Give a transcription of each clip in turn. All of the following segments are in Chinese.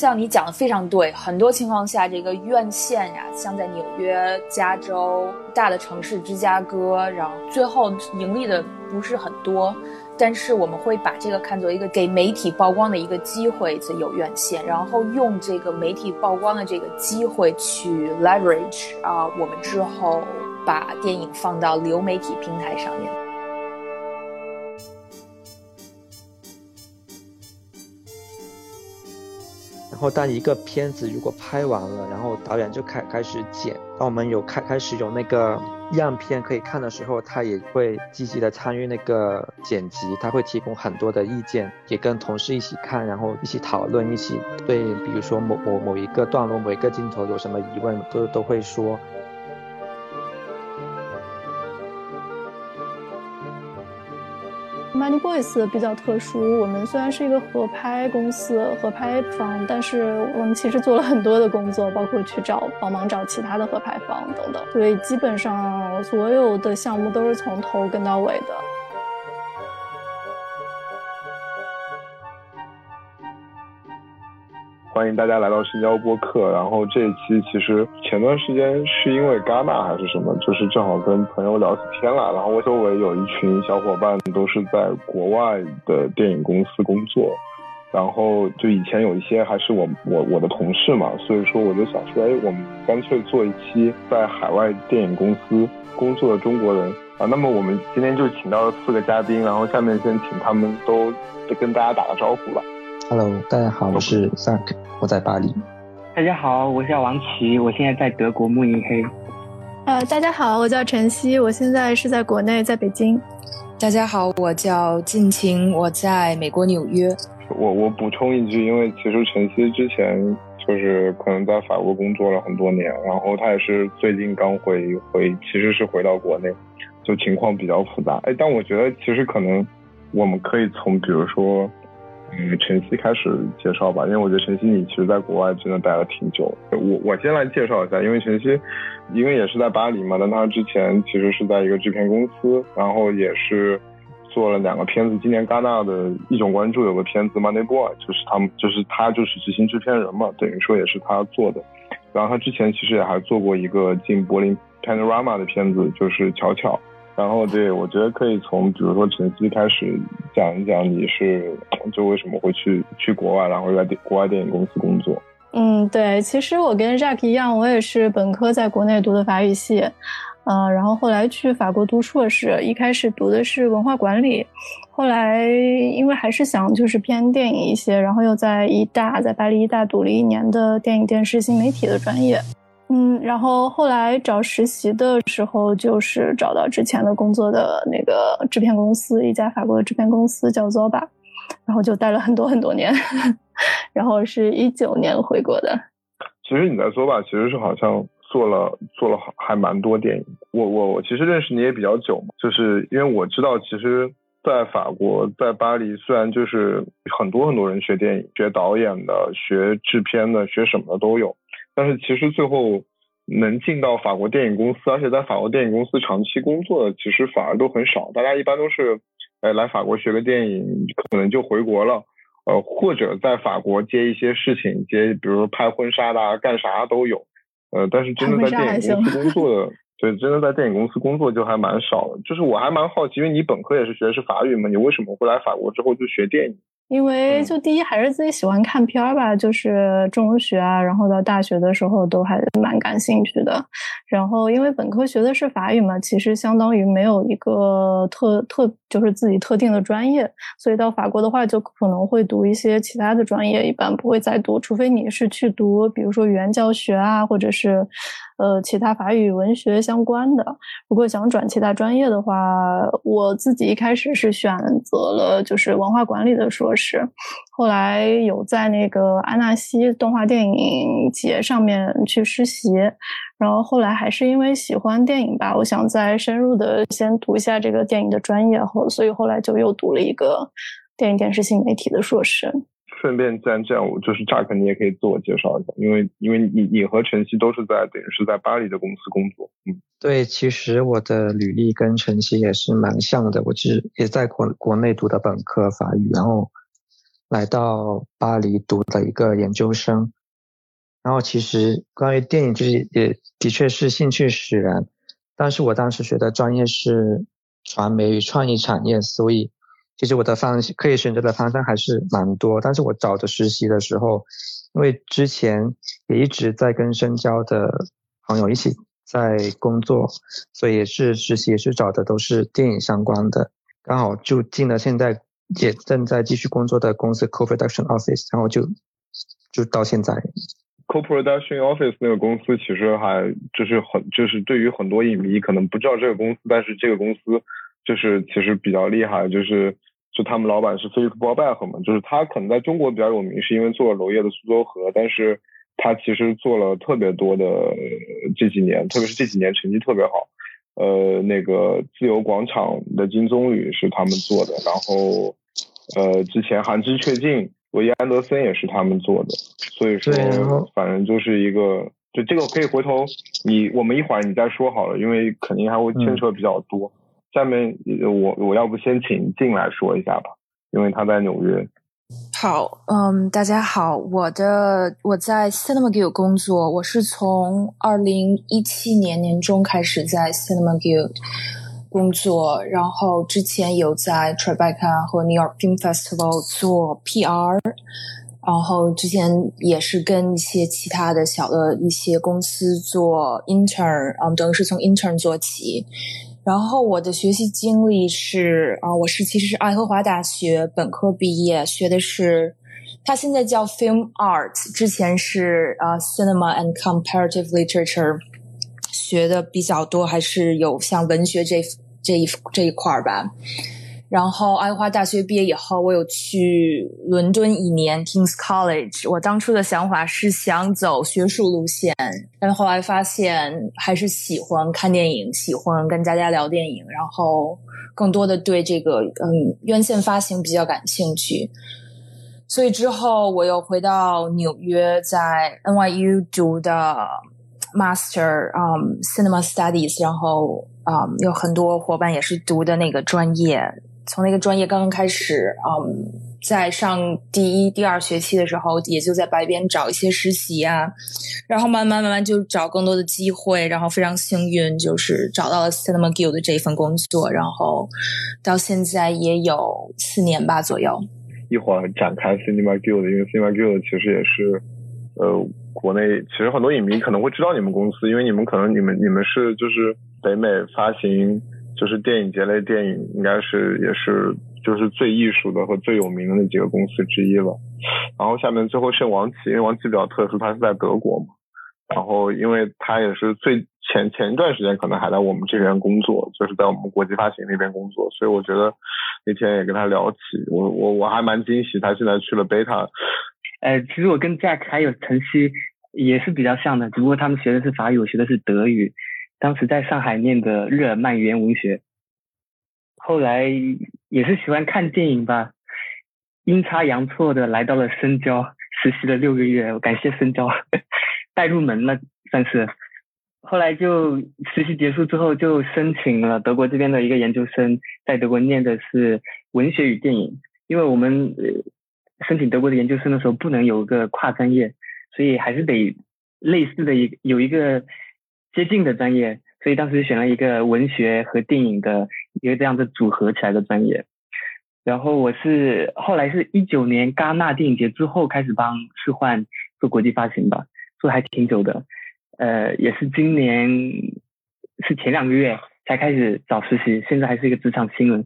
像你讲的非常对，很多情况下，这个院线呀，像在纽约、加州大的城市芝加哥，然后最后盈利的不是很多，但是我们会把这个看作一个给媒体曝光的一个机会，这有院线，然后用这个媒体曝光的这个机会去 leverage 啊，我们之后把电影放到流媒体平台上面。然后，当一个片子如果拍完了，然后导演就开开始剪，当我们有开开始有那个样片可以看的时候，他也会积极的参与那个剪辑，他会提供很多的意见，也跟同事一起看，然后一起讨论，一起对，比如说某某某一个段落、某一个镜头有什么疑问，都都会说。Money Boys 比较特殊，我们虽然是一个合拍公司、合拍方，但是我们其实做了很多的工作，包括去找帮忙找其他的合拍方等等，所以基本上所有的项目都是从头跟到尾的。欢迎大家来到新交播客。然后这一期其实前段时间是因为戛纳还是什么，就是正好跟朋友聊起天来。然后我周围有一群小伙伴都是在国外的电影公司工作，然后就以前有一些还是我我我的同事嘛，所以说我就想说，哎，我们干脆做一期在海外电影公司工作的中国人啊。那么我们今天就请到了四个嘉宾，然后下面先请他们都跟大家打个招呼吧。Hello，大家好，我是 Zack，我在巴黎。大家好，我叫王琦，我现在在德国慕尼黑。呃，大家好，我叫晨曦，我现在是在国内，在北京。大家好，我叫静晴，我在美国纽约。我我补充一句，因为其实晨曦之前就是可能在法国工作了很多年，然后他也是最近刚回回，其实是回到国内，就情况比较复杂。哎，但我觉得其实可能我们可以从比如说。嗯，晨曦开始介绍吧，因为我觉得晨曦你其实在国外真的待了挺久。我我先来介绍一下，因为晨曦，因为也是在巴黎嘛，但他之前其实是在一个制片公司，然后也是做了两个片子。今年戛纳的一种关注有个片子《Money Boy》，就是他们就是他就是执行制片人嘛，等于说也是他做的。然后他之前其实也还做过一个进柏林 Panorama 的片子，就是《巧巧》。然后对，我觉得可以从比如说晨曦开始讲一讲，你是就为什么会去去国外，然后在国外电影公司工作。嗯，对，其实我跟 Jack 一样，我也是本科在国内读的法语系，呃，然后后来去法国读硕士，一开始读的是文化管理，后来因为还是想就是偏电影一些，然后又在医大，在巴黎医大读了一年的电影电视新媒体的专业。嗯，然后后来找实习的时候，就是找到之前的工作的那个制片公司，一家法国的制片公司叫 Zoba，然后就待了很多很多年，然后是一九年回国的。其实你在 Zoba 其实是好像做了做了还蛮多电影。我我我其实认识你也比较久嘛，就是因为我知道，其实，在法国，在巴黎，虽然就是很多很多人学电影、学导演的、学制片的、学什么的都有。但是其实最后能进到法国电影公司，而且在法国电影公司长期工作的，其实反而都很少。大家一般都是，呃，来法国学个电影，可能就回国了，呃，或者在法国接一些事情，接比如说拍婚纱的，干啥都有。呃，但是真的在电影公司工作的，对，真的在电影公司工作就还蛮少的。就是我还蛮好奇，因为你本科也是学的是法语嘛，你为什么会来法国之后就学电影？因为就第一还是自己喜欢看片儿吧，就是中学啊，然后到大学的时候都还蛮感兴趣的。然后因为本科学的是法语嘛，其实相当于没有一个特特就是自己特定的专业，所以到法国的话就可能会读一些其他的专业，一般不会再读，除非你是去读比如说语言教学啊，或者是呃其他法语文学相关的。如果想转其他专业的话，我自己一开始是选择了就是文化管理的硕士。后来有在那个安纳西动画电影节上面去实习，然后后来还是因为喜欢电影吧，我想再深入的先读一下这个电影的专业，后所以后来就又读了一个电影电视新媒体的硕士。顺便，既然这样，我就是乍肯，你也可以自我介绍一下，因为因为你你和晨曦都是在等于是在巴黎的公司工作。嗯，对，其实我的履历跟晨曦也是蛮像的，我其实也在国国内读的本科法语，然后。来到巴黎读的一个研究生。然后其实关于电影，就是也的确是兴趣使然，但是我当时学的专业是传媒与创意产业，所以其实我的方可以选择的方向还是蛮多。但是我找的实习的时候，因为之前也一直在跟深交的朋友一起在工作，所以也是实习也是找的都是电影相关的，刚好就进了现在也正在继续工作的公司 Co-production Office，然后就就到现在。Co-production office 那个公司其实还就是很就是对于很多影迷可能不知道这个公司，但是这个公司就是其实比较厉害，就是就他们老板是菲利普·鲍贝克嘛，就是他可能在中国比较有名，是因为做了娄烨的苏州河，但是他其实做了特别多的这几年，特别是这几年成绩特别好，呃，那个自由广场的金棕榈是他们做的，然后呃，之前寒枝雀尽。维伊安德森也是他们做的，所以说反正就是一个，就这个可以回头你我们一会儿你再说好了，因为肯定还会牵扯比较多。下面我我要不先请进来说一下吧，因为他在纽约。好，嗯，大家好，我的我在 Cinema Guild 工作，我是从二零一七年年中开始在 Cinema Guild。工作，然后之前有在 Tribeca 和 New York Film Festival 做 PR，然后之前也是跟一些其他的小的一些公司做 intern，嗯，等于是从 intern 做起。然后我的学习经历是啊，我是其实是爱荷华大学本科毕业，学的是它现在叫 Film Art，之前是啊 Cinema and Comparative Literature。学的比较多，还是有像文学这这一这一块儿吧。然后爱华大学毕业以后，我有去伦敦一年 Kings College。我当初的想法是想走学术路线，但后来发现还是喜欢看电影，喜欢跟大家聊电影，然后更多的对这个嗯院线发行比较感兴趣。所以之后我又回到纽约，在 NYU 读的。Master，嗯，Cinema Studies，然后，嗯，有很多伙伴也是读的那个专业。从那个专业刚刚开始，嗯，在上第一、第二学期的时候，也就在白边找一些实习啊，然后慢慢慢慢就找更多的机会，然后非常幸运，就是找到了 Cinema Guild 这一份工作，然后到现在也有四年吧左右。一会儿展开 Cinema Guild，因为 Cinema Guild 其实也是，呃。国内其实很多影迷可能会知道你们公司，因为你们可能你们你们是就是北美发行就是电影节类电影，应该是也是就是最艺术的和最有名的那几个公司之一了。然后下面最后剩王琦，因为王琦比较特殊，他是在德国嘛。然后因为他也是最前前一段时间可能还在我们这边工作，就是在我们国际发行那边工作，所以我觉得那天也跟他聊起，我我我还蛮惊喜，他现在去了贝塔。呃，其实我跟 Jack 还有晨曦也是比较像的，只不过他们学的是法语，我学的是德语。当时在上海念的日耳曼语言文学，后来也是喜欢看电影吧，阴差阳错的来到了深交实习了六个月，感谢深交带入门了算是。后来就实习结束之后就申请了德国这边的一个研究生，在德国念的是文学与电影，因为我们。申请德国的研究生的时候，不能有个跨专业，所以还是得类似的一有一个接近的专业，所以当时选了一个文学和电影的一个这样的组合起来的专业。然后我是后来是一九年戛纳电影节之后开始帮世幻做国际发行吧，做还挺久的。呃，也是今年是前两个月才开始找实习，现在还是一个职场新人。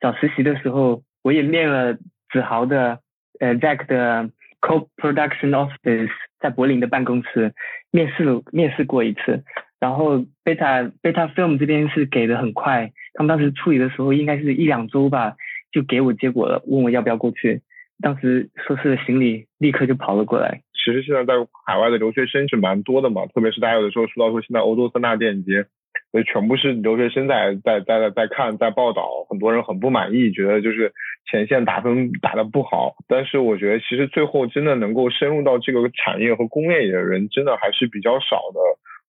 找实习的时候，我也面了子豪的。呃，Jack 的 Co-production Office 在柏林的办公室面试，面试过一次。然后 Beta Beta Film 这边是给的很快，他们当时处理的时候应该是一两周吧，就给我结果了，问我要不要过去。当时收拾了行李，立刻就跑了过来。其实现在在海外的留学生是蛮多的嘛，特别是大家有的时候说到说现在欧洲三大电影节。所以全部是留学生在在在在在看在报道，很多人很不满意，觉得就是前线打分打的不好。但是我觉得其实最后真的能够深入到这个产业和工业里的人，真的还是比较少的。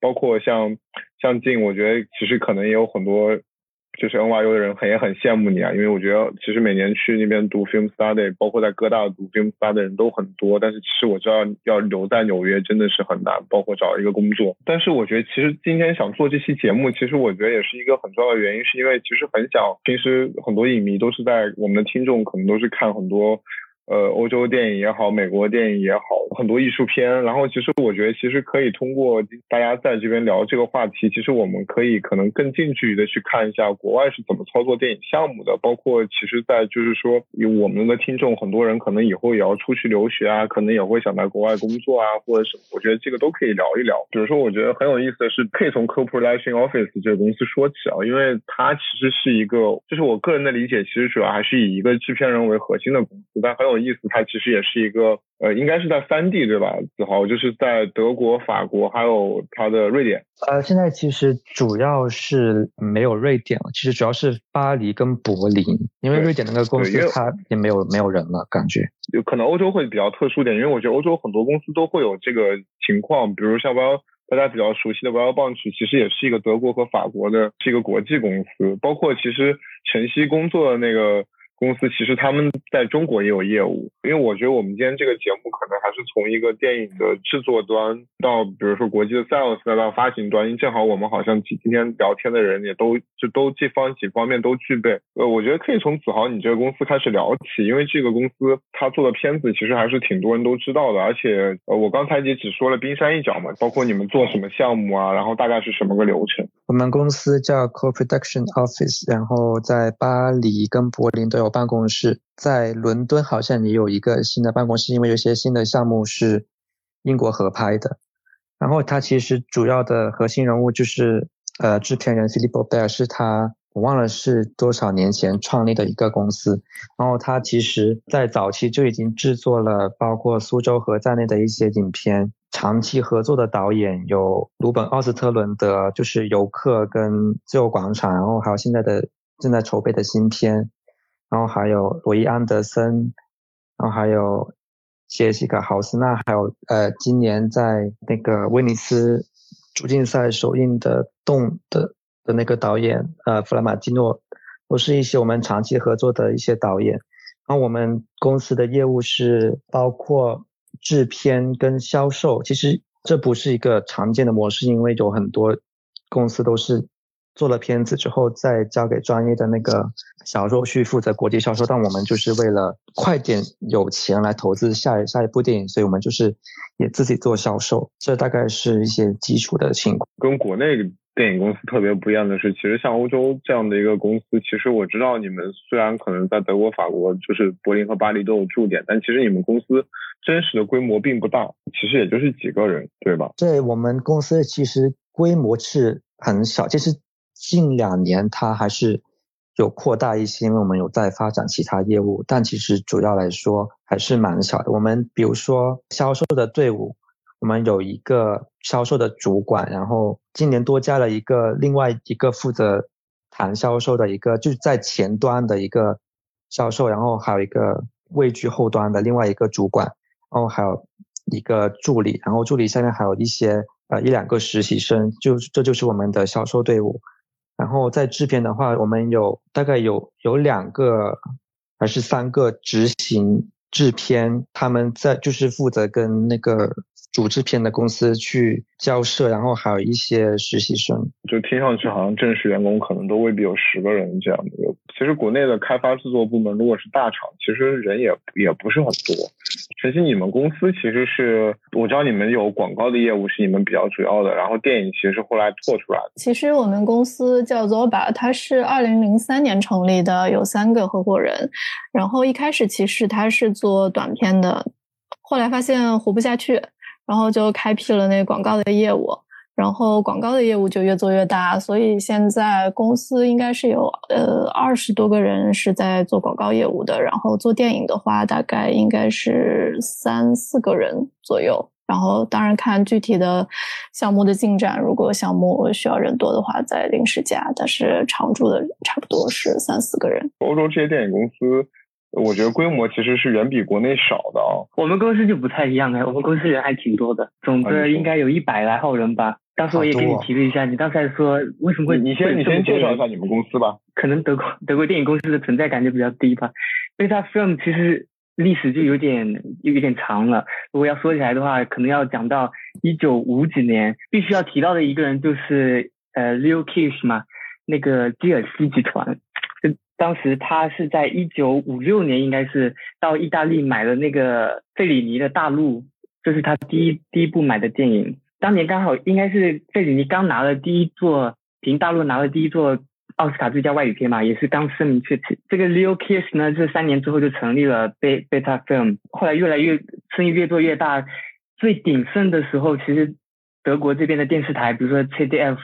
包括像像静，我觉得其实可能也有很多就是 NYU 的人很也很羡慕你啊，因为我觉得其实每年去那边读 film study，包括在哥大读 film study 的人都很多，但是其实我知道要留在纽约真的是很难，包括找一个工作。但是我觉得其实今天想做这期节目，其实我觉得也是一个很重要的原因，是因为其实很想，平时很多影迷都是在我们的听众可能都是看很多。呃，欧洲电影也好，美国电影也好，很多艺术片。然后其实我觉得，其实可以通过大家在这边聊这个话题，其实我们可以可能更近距离的去看一下国外是怎么操作电影项目的。包括其实，在就是说，有我们的听众，很多人可能以后也要出去留学啊，可能也会想在国外工作啊，或者什么。我觉得这个都可以聊一聊。比如说，我觉得很有意思的是，可以从 Co-Production Office 这个公司说起啊，因为它其实是一个，就是我个人的理解，其实主要还是以一个制片人为核心的公司，但很有意思，它其实也是一个。呃，应该是在三地对吧？子豪就是在德国、法国，还有它的瑞典。呃，现在其实主要是没有瑞典了，其实主要是巴黎跟柏林，因为瑞典那个公司它也没有没有人了，感觉。有可能欧洲会比较特殊点，因为我觉得欧洲很多公司都会有这个情况，比如像 Well 大家比较熟悉的 Well Bunch，其实也是一个德国和法国的，是一个国际公司。包括其实晨曦工作的那个。公司其实他们在中国也有业务，因为我觉得我们今天这个节目可能还是从一个电影的制作端到，比如说国际的 sales 再到发行端，因为正好我们好像今今天聊天的人也都就都这方几方面都具备。呃，我觉得可以从子豪你这个公司开始聊起，因为这个公司他做的片子其实还是挺多人都知道的，而且呃我刚才也只说了冰山一角嘛，包括你们做什么项目啊，然后大概是什么个流程。我们公司叫 Co-Production Office，然后在巴黎跟柏林都有。办公室在伦敦好像也有一个新的办公室，因为有些新的项目是英国合拍的。然后他其实主要的核心人物就是呃制片人 Philip Bell，是他我忘了是多少年前创立的一个公司。然后他其实在早期就已经制作了包括苏州河在内的一些影片。长期合作的导演有鲁本奥斯特伦德，就是游客跟自由广场，然后还有现在的正在筹备的新片。然后还有罗伊安德森，然后还有杰西卡豪斯纳，还有呃，今年在那个威尼斯主竞赛首映的《动》的的那个导演呃，弗兰马基诺，都是一些我们长期合作的一些导演。然后我们公司的业务是包括制片跟销售，其实这不是一个常见的模式，因为有很多公司都是。做了片子之后，再交给专业的那个销售去负责国际销售。但我们就是为了快点有钱来投资下一下一部电影，所以我们就是也自己做销售。这大概是一些基础的情况。跟国内电影公司特别不一样的是，其实像欧洲这样的一个公司，其实我知道你们虽然可能在德国、法国，就是柏林和巴黎都有驻点，但其实你们公司真实的规模并不大，其实也就是几个人，对吧？对我们公司其实规模是很小，其实。近两年它还是有扩大一些，因为我们有在发展其他业务，但其实主要来说还是蛮小的。我们比如说销售的队伍，我们有一个销售的主管，然后今年多加了一个另外一个负责谈销售的一个，就是在前端的一个销售，然后还有一个位居后端的另外一个主管，然后还有一个助理，然后助理下面还有一些呃一两个实习生，就这就是我们的销售队伍。然后在制片的话，我们有大概有有两个还是三个执行制片，他们在就是负责跟那个主制片的公司去交涉，然后还有一些实习生，就听上去好像正式员工可能都未必有十个人这样的。其实国内的开发制作部门如果是大厂，其实人也也不是很多。晨曦，你们公司其实是我知道你们有广告的业务是你们比较主要的，然后电影其实是后来做出来的。其实我们公司叫 Zoba，它是二零零三年成立的，有三个合伙人。然后一开始其实它是做短片的，后来发现活不下去，然后就开辟了那广告的业务。然后广告的业务就越做越大，所以现在公司应该是有呃二十多个人是在做广告业务的。然后做电影的话，大概应该是三四个人左右。然后当然看具体的项目的进展，如果项目需要人多的话，再临时加。但是常驻的差不多是三四个人。欧洲这些电影公司，我觉得规模其实是远比国内少的啊。我们公司就不太一样哎，我们公司人还挺多的，总的应该有一百来号人吧。当时我也给你提了一下，你刚才说为什么会？你先你先介绍一下你们公司吧。可能德国德国电影公司的存在感就比较低吧。Beta Film 其实历史就有点有有点长了。如果要说起来的话，可能要讲到一九五几年。必须要提到的一个人就是呃 Leo Kish 嘛，那个基尔希集团。当时他是在一九五六年，应该是到意大利买了那个费里尼的大陆，这是他第一第一部买的电影。当年刚好应该是费里尼刚拿了第一座，凭大陆拿了第一座奥斯卡最佳外语片嘛，也是刚声名鹊起。这个 Leo Kiss 呢，这三年之后就成立了 Beta Film，后来越来越生意越做越大。最鼎盛的时候，其实德国这边的电视台，比如说 CDF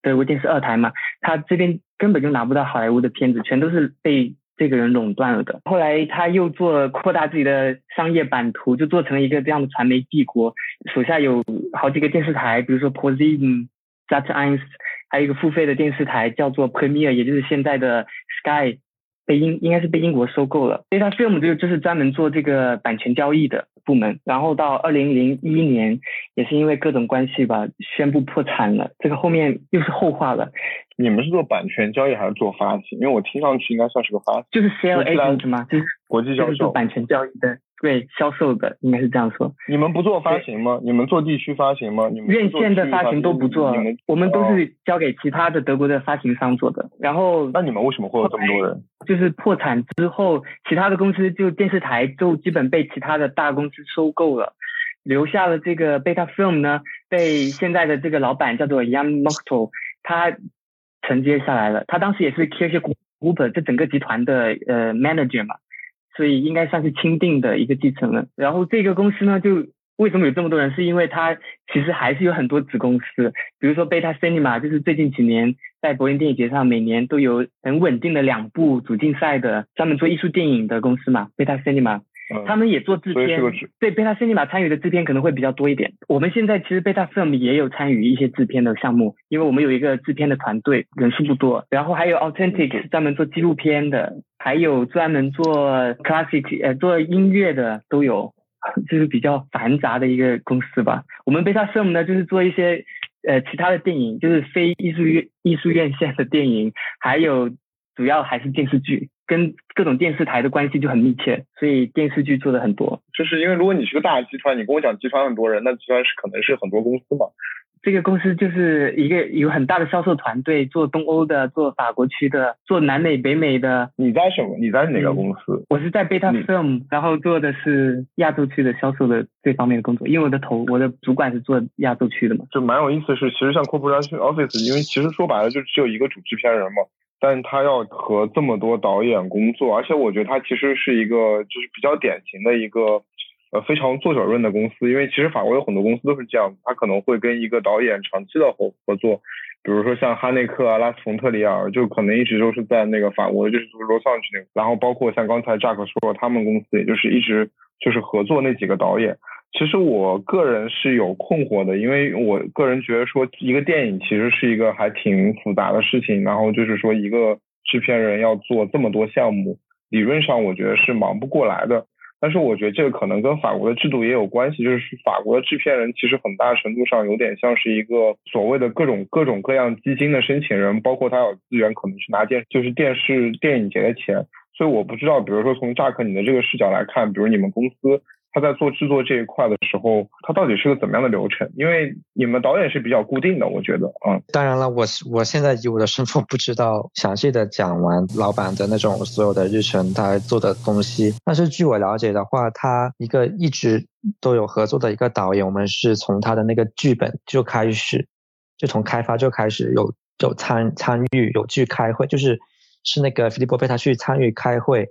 德国电视二台嘛，他这边根本就拿不到好莱坞的片子，全都是被。这个人垄断了的。后来他又做扩大自己的商业版图，就做成了一个这样的传媒帝国，手下有好几个电视台，比如说 ProSieben、Sat.1，还有一个付费的电视台叫做 Premier，也就是现在的 Sky，被英应该是被英国收购了。所以他 Film 这个就是专门做这个版权交易的部门。然后到二零零一年，也是因为各种关系吧，宣布破产了。这个后面又是后话了。你们是做版权交易还是做发行？因为我听上去应该算是个发行，就是 sale agent 吗？就是国际销售，做版权交易的，对，销售的应该是这样说。你们不做发行吗？你们做地区发行吗？你们院线的发行都不做，我们都是交给其他的德国的发行商做的。然后，那你们为什么会有这么多人？就是破产之后，其他的公司就电视台就基本被其他的大公司收购了，留下了这个 Beta Film 呢，被现在的这个老板叫做 Jan m o k t o 他。承接下来了，他当时也是 k i s h Group 这整个集团的呃 manager 嘛，所以应该算是钦定的一个继承人。然后这个公司呢，就为什么有这么多人？是因为它其实还是有很多子公司，比如说 Beta Cinema，就是最近几年在柏林电影节上每年都有很稳定的两部主竞赛的专门做艺术电影的公司嘛，Beta Cinema。他们也做制片，对贝塔 cinema 参与的制片可能会比较多一点。我们现在其实贝塔 film 也有参与一些制片的项目，因为我们有一个制片的团队，人数不多。然后还有 authentic 是专门做纪录片的，还有专门做 classic 呃做音乐的都有，就是比较繁杂的一个公司吧。我们贝塔 film 呢就是做一些呃其他的电影，就是非艺术院艺术院线的电影，还有主要还是电视剧。跟各种电视台的关系就很密切，所以电视剧做的很多。就是因为如果你是个大集团，你跟我讲集团很多人，那集团是可能是很多公司嘛。这个公司就是一个有很大的销售团队，做东欧的，做法国区的，做南美、北美的。你在什么？你在哪个公司？我是在 Beta Film，然后做的是亚洲区的销售的这方面的工作。因为我的头，我的主管是做亚洲区的嘛。就蛮有意思的是，其实像 Corporate Office，因为其实说白了就只有一个主制片人嘛。但他要和这么多导演工作，而且我觉得他其实是一个就是比较典型的一个呃非常做小润的公司，因为其实法国有很多公司都是这样，他可能会跟一个导演长期的合合作，比如说像哈内克啊、拉斯冯特里尔，就可能一直都是在那个法国就是罗桑去那个，然后包括像刚才 Jack 说他们公司也就是一直就是合作那几个导演。其实我个人是有困惑的，因为我个人觉得说一个电影其实是一个还挺复杂的事情，然后就是说一个制片人要做这么多项目，理论上我觉得是忙不过来的。但是我觉得这个可能跟法国的制度也有关系，就是法国的制片人其实很大程度上有点像是一个所谓的各种各种各样基金的申请人，包括他有资源可能去拿电就是电视电影节的钱，所以我不知道，比如说从扎克你的这个视角来看，比如你们公司。他在做制作这一块的时候，他到底是个怎么样的流程？因为你们导演是比较固定的，我觉得，嗯。当然了，我我现在以我的身份不知道详细的讲完老板的那种所有的日程，他做的东西。但是据我了解的话，他一个一直都有合作的一个导演，我们是从他的那个剧本就开始，就从开发就开始有有参参与有去开会，就是是那个菲利波贝他去参与开会。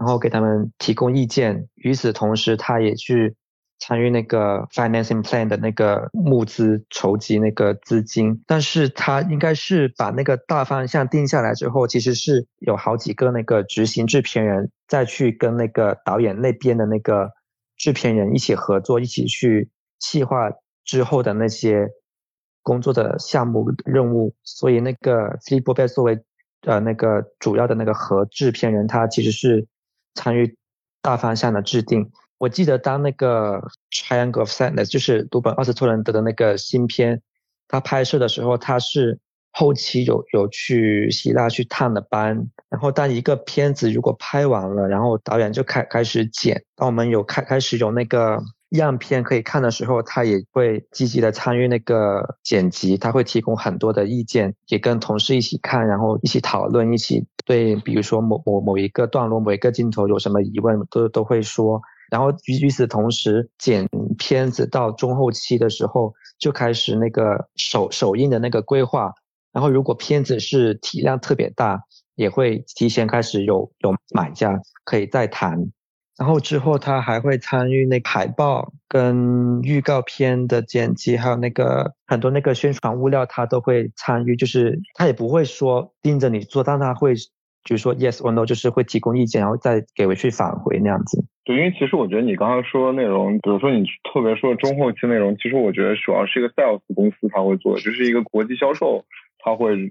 然后给他们提供意见，与此同时，他也去参与那个 financing plan 的那个募资筹集那个资金。但是他应该是把那个大方向定下来之后，其实是有好几个那个执行制片人再去跟那个导演那边的那个制片人一起合作，一起去细化之后的那些工作的项目任务。所以那个 c i b o b 作为呃那个主要的那个合制片人，他其实是。参与大方向的制定。我记得当那个《Triangle of Sadness》就是鲁本·奥斯特伦德的那个新片，他拍摄的时候他是后期有有去希腊去探的班，然后当一个片子如果拍完了，然后导演就开开始剪，当我们有开开始有那个。样片可以看的时候，他也会积极的参与那个剪辑，他会提供很多的意见，也跟同事一起看，然后一起讨论，一起对，比如说某某某一个段落、某一个镜头有什么疑问，都都会说。然后与此同时，剪片子到中后期的时候，就开始那个首首映的那个规划。然后如果片子是体量特别大，也会提前开始有有买家可以再谈。然后之后他还会参与那海报跟预告片的剪辑，还有那个很多那个宣传物料，他都会参与。就是他也不会说盯着你做，但他会就是说 yes or no，就是会提供意见，然后再给回去返回那样子。对，因为其实我觉得你刚刚说的内容，比如说你特别说中后期内容，其实我觉得主要是一个 sales 公司他会做，就是一个国际销售他会。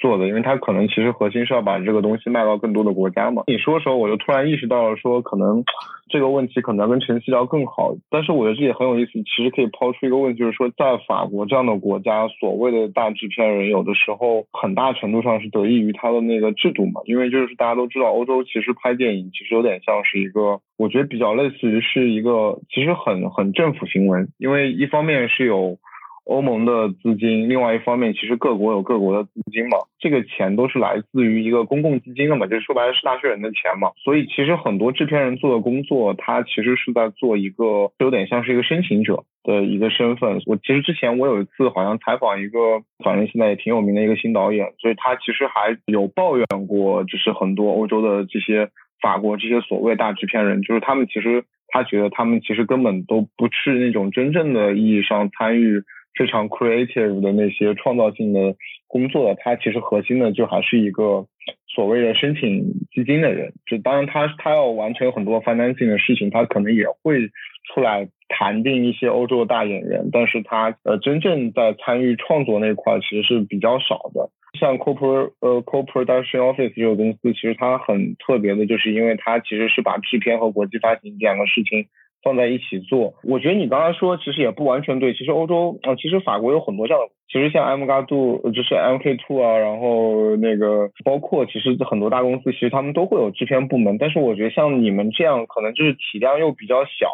做的，因为它可能其实核心是要把这个东西卖到更多的国家嘛。你说的时候，我就突然意识到了，说可能这个问题可能跟晨曦聊更好。但是我觉得这也很有意思，其实可以抛出一个问题，就是说在法国这样的国家，所谓的大制片人，有的时候很大程度上是得益于他的那个制度嘛。因为就是大家都知道，欧洲其实拍电影其实有点像是一个，我觉得比较类似于是一个，其实很很政府行为，因为一方面是有。欧盟的资金，另外一方面，其实各国有各国的资金嘛，这个钱都是来自于一个公共基金的嘛，就是说白了是纳税人的钱嘛，所以其实很多制片人做的工作，他其实是在做一个有点像是一个申请者的一个身份。我其实之前我有一次好像采访一个，反正现在也挺有名的一个新导演，所以他其实还有抱怨过，就是很多欧洲的这些法国这些所谓大制片人，就是他们其实他觉得他们其实根本都不是那种真正的意义上参与。非常 creative 的那些创造性的工作，他其实核心的就还是一个所谓的申请基金的人。就当然他他要完成很多 financing 的事情，他可能也会出来谈定一些欧洲的大演员，但是他呃真正在参与创作那块其实是比较少的。像 co-pro 呃 co-production office 这个公司，其实它很特别的，就是因为它其实是把制片和国际发行两个事情。放在一起做，我觉得你刚才说其实也不完全对。其实欧洲啊，其实法国有很多这样的，其实像 M 嘎杜就是 MK Two 啊，然后那个包括其实很多大公司，其实他们都会有制片部门。但是我觉得像你们这样，可能就是体量又比较小，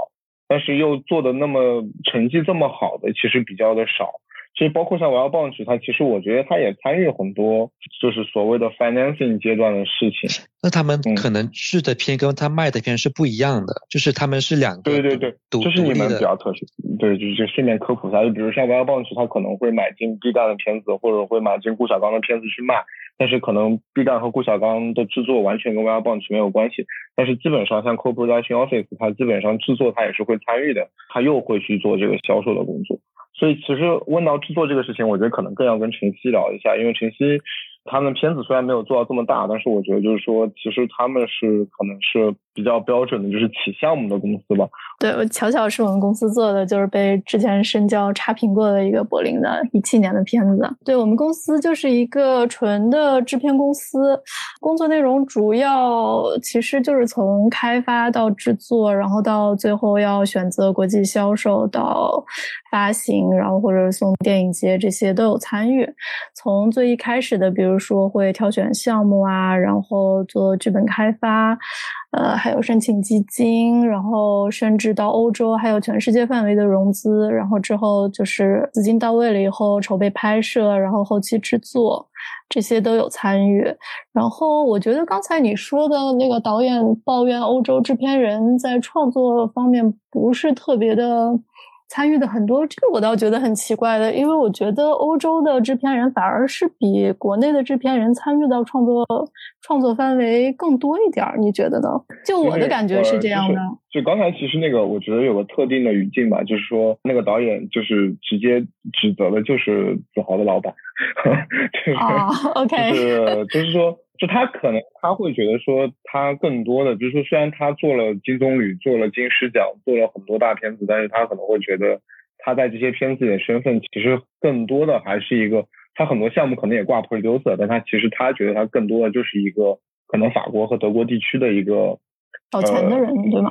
但是又做的那么成绩这么好的，其实比较的少。其实包括像我要棒举，它其实我觉得它也参与很多，就是所谓的 financing 阶段的事情。那他们可能制的片跟他卖的片是不一样的，就是他们是两个。对对对，这是你们比较特殊。对，就是顺便科普一下，就比如像我要棒举，他可能会买进 B 站的片子，或者会买进顾晓刚的片子去卖，但是可能 B 站和顾晓刚的制作完全跟举没有关系。但是基本上像 Co-production Office，它基本上制作它也是会参与的，他又会去做这个销售的工作。所以其实问到制作这个事情，我觉得可能更要跟晨曦聊一下，因为晨曦他们片子虽然没有做到这么大，但是我觉得就是说，其实他们是可能是。比较标准的就是起项目的公司吧。对，巧巧是我们公司做的，就是被之前深交差评过的一个柏林的一七年的片子。对我们公司就是一个纯的制片公司，工作内容主要其实就是从开发到制作，然后到最后要选择国际销售到发行，然后或者送电影节这些都有参与。从最一开始的，比如说会挑选项目啊，然后做剧本开发。呃，还有申请基金，然后甚至到欧洲，还有全世界范围的融资，然后之后就是资金到位了以后，筹备拍摄，然后后期制作，这些都有参与。然后我觉得刚才你说的那个导演抱怨欧洲制片人在创作方面不是特别的。参与的很多，这个我倒觉得很奇怪的，因为我觉得欧洲的制片人反而是比国内的制片人参与到创作创作范围更多一点儿，你觉得呢？就我的感觉是这样的。就刚才其实那个，我觉得有个特定的语境吧，就是说那个导演就是直接指责的就是子豪的老板，就是 OK，就是就是说。就他可能他会觉得说他更多的，就是说虽然他做了金棕榈，做了金狮奖，做了很多大片子，但是他可能会觉得他在这些片子里的身份其实更多的还是一个，他很多项目可能也挂 producer，但他其实他觉得他更多的就是一个可能法国和德国地区的一个找钱的人，对吗？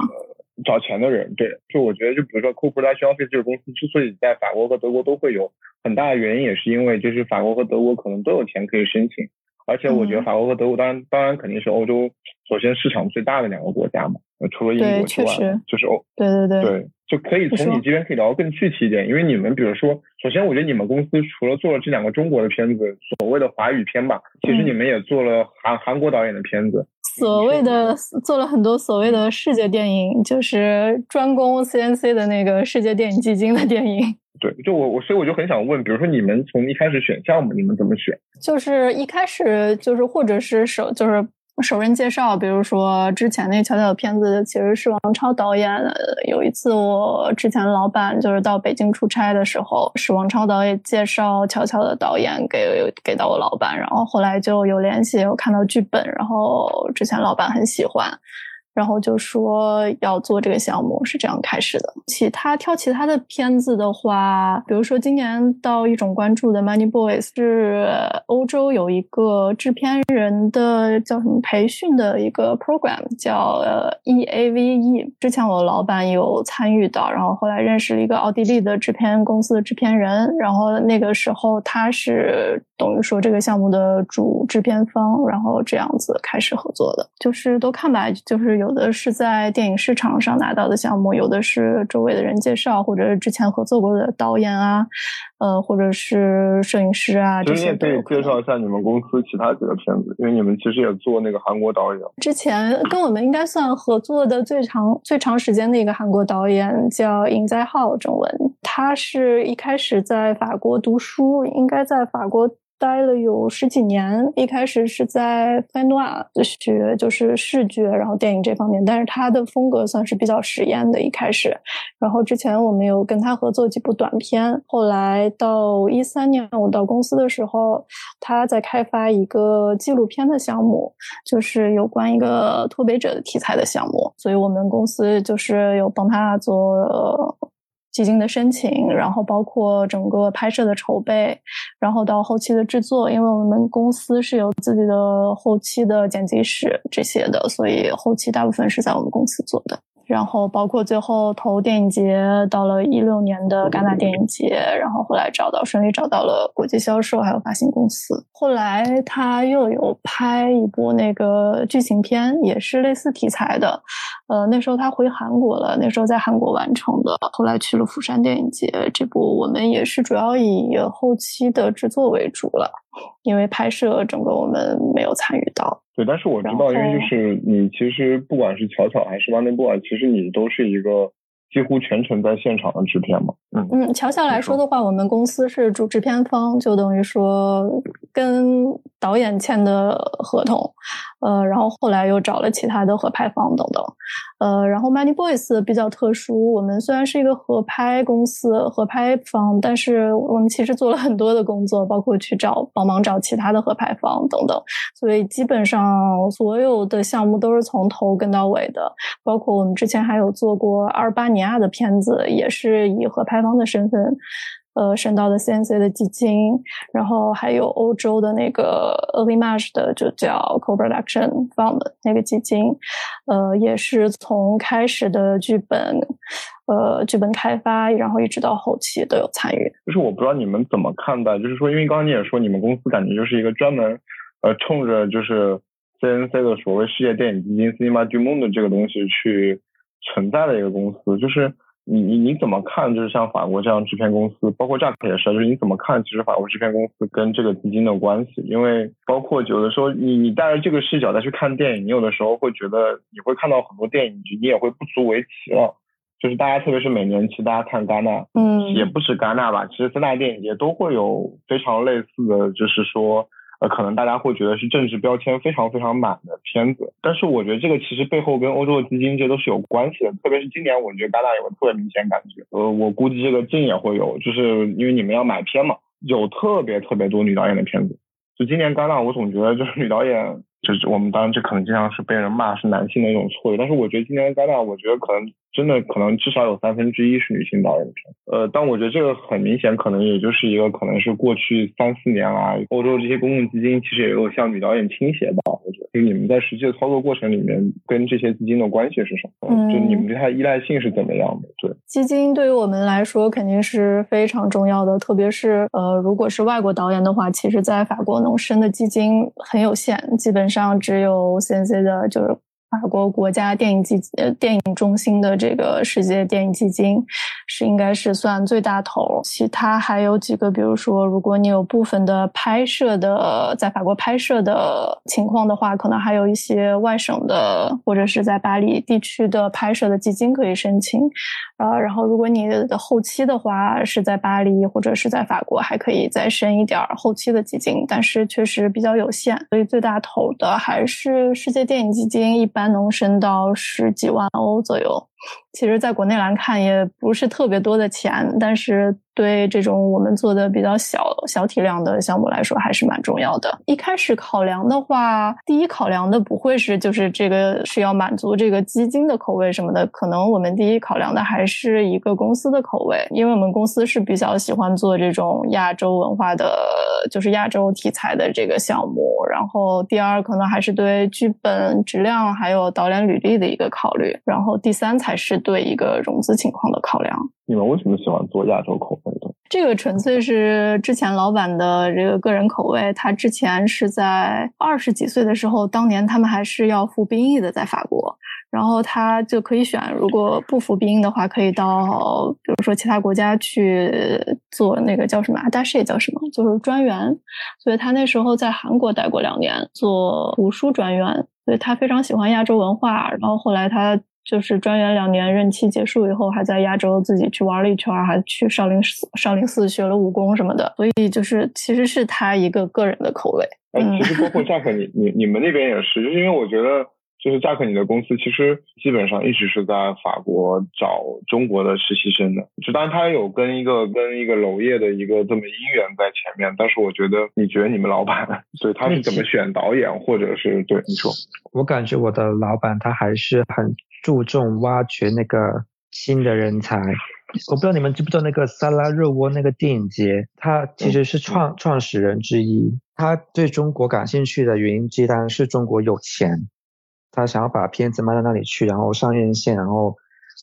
找钱的人，对，就我觉得就比如说 Co-production Office 这个公司之所以在法国和德国都会有很大的原因也是因为就是法国和德国可能都有钱可以申请，而且我觉得法国和德国当然当然肯定是欧洲首先市场最大的两个国家嘛，除了英国之外，就是欧对对对对。就可以从你这边可以聊更具体一点，因为你们比如说，首先我觉得你们公司除了做了这两个中国的片子，所谓的华语片吧，其实你们也做了韩韩国导演的片子，所谓的做了很多所谓的世界电影，就是专攻 CNC 的那个世界电影基金的电影。对，就我我所以我就很想问，比如说你们从一开始选项目，你们怎么选？就是一开始就是或者是首就是。熟人介绍，比如说之前那巧巧的片子，其实是王超导演的。有一次我之前老板就是到北京出差的时候，是王超导演介绍巧巧的导演给给到我老板，然后后来就有联系，我看到剧本，然后之前老板很喜欢。然后就说要做这个项目，是这样开始的。其他挑其他的片子的话，比如说今年到一种关注的《Money Boys》，是欧洲有一个制片人的叫什么培训的一个 program，叫 EAVE。之前我老板有参与到，然后后来认识了一个奥地利的制片公司的制片人，然后那个时候他是等于说这个项目的主制片方，然后这样子开始合作的，就是都看吧，就是有。的是在电影市场上拿到的项目，有的是周围的人介绍，或者是之前合作过的导演啊，呃，或者是摄影师啊这些。可以介绍一下你们公司其他几个片子，因为你们其实也做那个韩国导演。之前跟我们应该算合作的最长最长时间的一个韩国导演叫尹在浩，中文。他是一开始在法国读书，应该在法国。待了有十几年，一开始是在 f a n o a 学，就是视觉，然后电影这方面。但是他的风格算是比较实验的，一开始。然后之前我们有跟他合作几部短片。后来到一三年我到公司的时候，他在开发一个纪录片的项目，就是有关一个脱北者的题材的项目。所以我们公司就是有帮他做。基金的申请，然后包括整个拍摄的筹备，然后到后期的制作，因为我们公司是有自己的后期的剪辑室这些的，所以后期大部分是在我们公司做的。然后包括最后投电影节，到了一六年的戛纳电影节，然后后来找到顺利找到了国际销售还有发行公司。后来他又有拍一部那个剧情片，也是类似题材的。呃，那时候他回韩国了，那时候在韩国完成的。后来去了釜山电影节，这部我们也是主要以后期的制作为主了，因为拍摄整个我们没有参与到。对，但是我知道，因为就是你其实不管是巧巧还是 Money Boy，其实你都是一个几乎全程在现场的制片嘛。嗯嗯，巧巧来说的话，我们公司是主制片方，就等于说跟导演签的合同。呃，然后后来又找了其他的合拍方等等，呃，然后 Money Boys 比较特殊，我们虽然是一个合拍公司、合拍方，但是我们其实做了很多的工作，包括去找帮忙找其他的合拍方等等，所以基本上所有的项目都是从头跟到尾的，包括我们之前还有做过阿尔巴尼亚的片子，也是以合拍方的身份。呃，申到的 CNC 的基金，然后还有欧洲的那个 Image 的，就叫 Co-production Fund 那个基金，呃，也是从开始的剧本，呃，剧本开发，然后一直到后期都有参与。就是我不知道你们怎么看待，就是说，因为刚刚你也说，你们公司感觉就是一个专门，呃，冲着就是 CNC 的所谓世界电影基金 Cinema du Monde 这个东西去存在的一个公司，就是。你你你怎么看？就是像法国这样制片公司，包括 Jack 也是，就是你怎么看？其实法国制片公司跟这个基金的关系，因为包括有的时候，你你带着这个视角再去看电影，你有的时候会觉得你会看到很多电影，你也会不足为奇了。就是大家特别是每年其实大家看戛纳，嗯，也不止戛纳吧，其实三大电影节都会有非常类似的就是说。呃，可能大家会觉得是政治标签非常非常满的片子，但是我觉得这个其实背后跟欧洲的基金这都是有关系的，特别是今年，我觉得戛纳有个特别明显感觉，呃，我估计这个金也会有，就是因为你们要买片嘛，有特别特别多女导演的片子，就今年戛纳，我总觉得就是女导演。就是我们当然这可能经常是被人骂是男性的一种错觉，但是我觉得今年戛纳，我觉得可能真的可能至少有三分之一是女性导演的片。呃，但我觉得这个很明显，可能也就是一个可能是过去三四年来欧洲这些公共基金其实也有向女导演倾斜吧。我觉得，就是你们在实际的操作过程里面跟这些基金的关系是什么？嗯就你们对它的依赖性是怎么样的？对，基金对于我们来说肯定是非常重要的，特别是呃，如果是外国导演的话，其实在法国能申的基金很有限，基本上只有 CNC 的，就是法国国家电影基呃电影中心的这个世界电影基金是应该是算最大头，其他还有几个，比如说如果你有部分的拍摄的在法国拍摄的情况的话，可能还有一些外省的或者是在巴黎地区的拍摄的基金可以申请。呃，然后如果你的后期的话是在巴黎或者是在法国，还可以再申一点儿后期的基金，但是确实比较有限，所以最大头的还是世界电影基金，一般能升到十几万欧左右。其实，在国内来看，也不是特别多的钱，但是对这种我们做的比较小小体量的项目来说，还是蛮重要的。一开始考量的话，第一考量的不会是就是这个是要满足这个基金的口味什么的，可能我们第一考量的还是一个公司的口味，因为我们公司是比较喜欢做这种亚洲文化的，就是亚洲题材的这个项目。然后第二可能还是对剧本质量还有导演履历的一个考虑，然后第三才是对一个融资情况的考量。你们为什么喜欢做亚洲口味的？这个纯粹是之前老板的这个个人口味。他之前是在二十几岁的时候，当年他们还是要服兵役的，在法国，然后他就可以选，如果不服兵役的话，可以到比如说其他国家去做那个叫什么阿大谢叫什么，就是专员。所以他那时候在韩国待过两年，做图书专员。所以他非常喜欢亚洲文化。然后后来他。就是专员两年任期结束以后，还在亚洲自己去玩了一圈，还去少林寺少林寺学了武功什么的。所以就是其实是他一个个人的口味。嗯，其实包括 Jack 你你你们那边也是，就是因为我觉得就是 Jack 你的公司其实基本上一直是在法国找中国的实习生的。就当然他有跟一个跟一个娄烨的一个这么姻缘在前面，但是我觉得你觉得你们老板对他是怎么选导演，或者是对你说？我感觉我的老板他还是很。注重挖掘那个新的人才，我不知道你们知不知道那个萨拉热窝那个电影节，他其实是创创始人之一。他对中国感兴趣的原因之一当然是中国有钱，他想要把片子卖到那里去，然后上院线，然后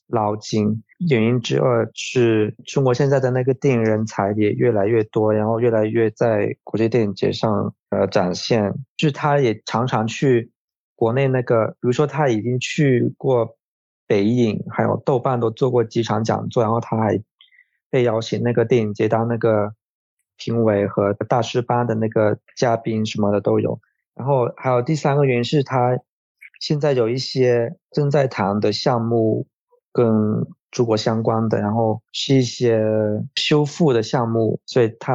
捞金。原因之二是中国现在的那个电影人才也越来越多，然后越来越在国际电影节上呃展现。就是他也常常去。国内那个，比如说他已经去过北影，还有豆瓣都做过几场讲座，然后他还被邀请那个电影节当那个评委和大师班的那个嘉宾什么的都有。然后还有第三个原因是他现在有一些正在谈的项目跟中国相关的，然后是一些修复的项目，所以他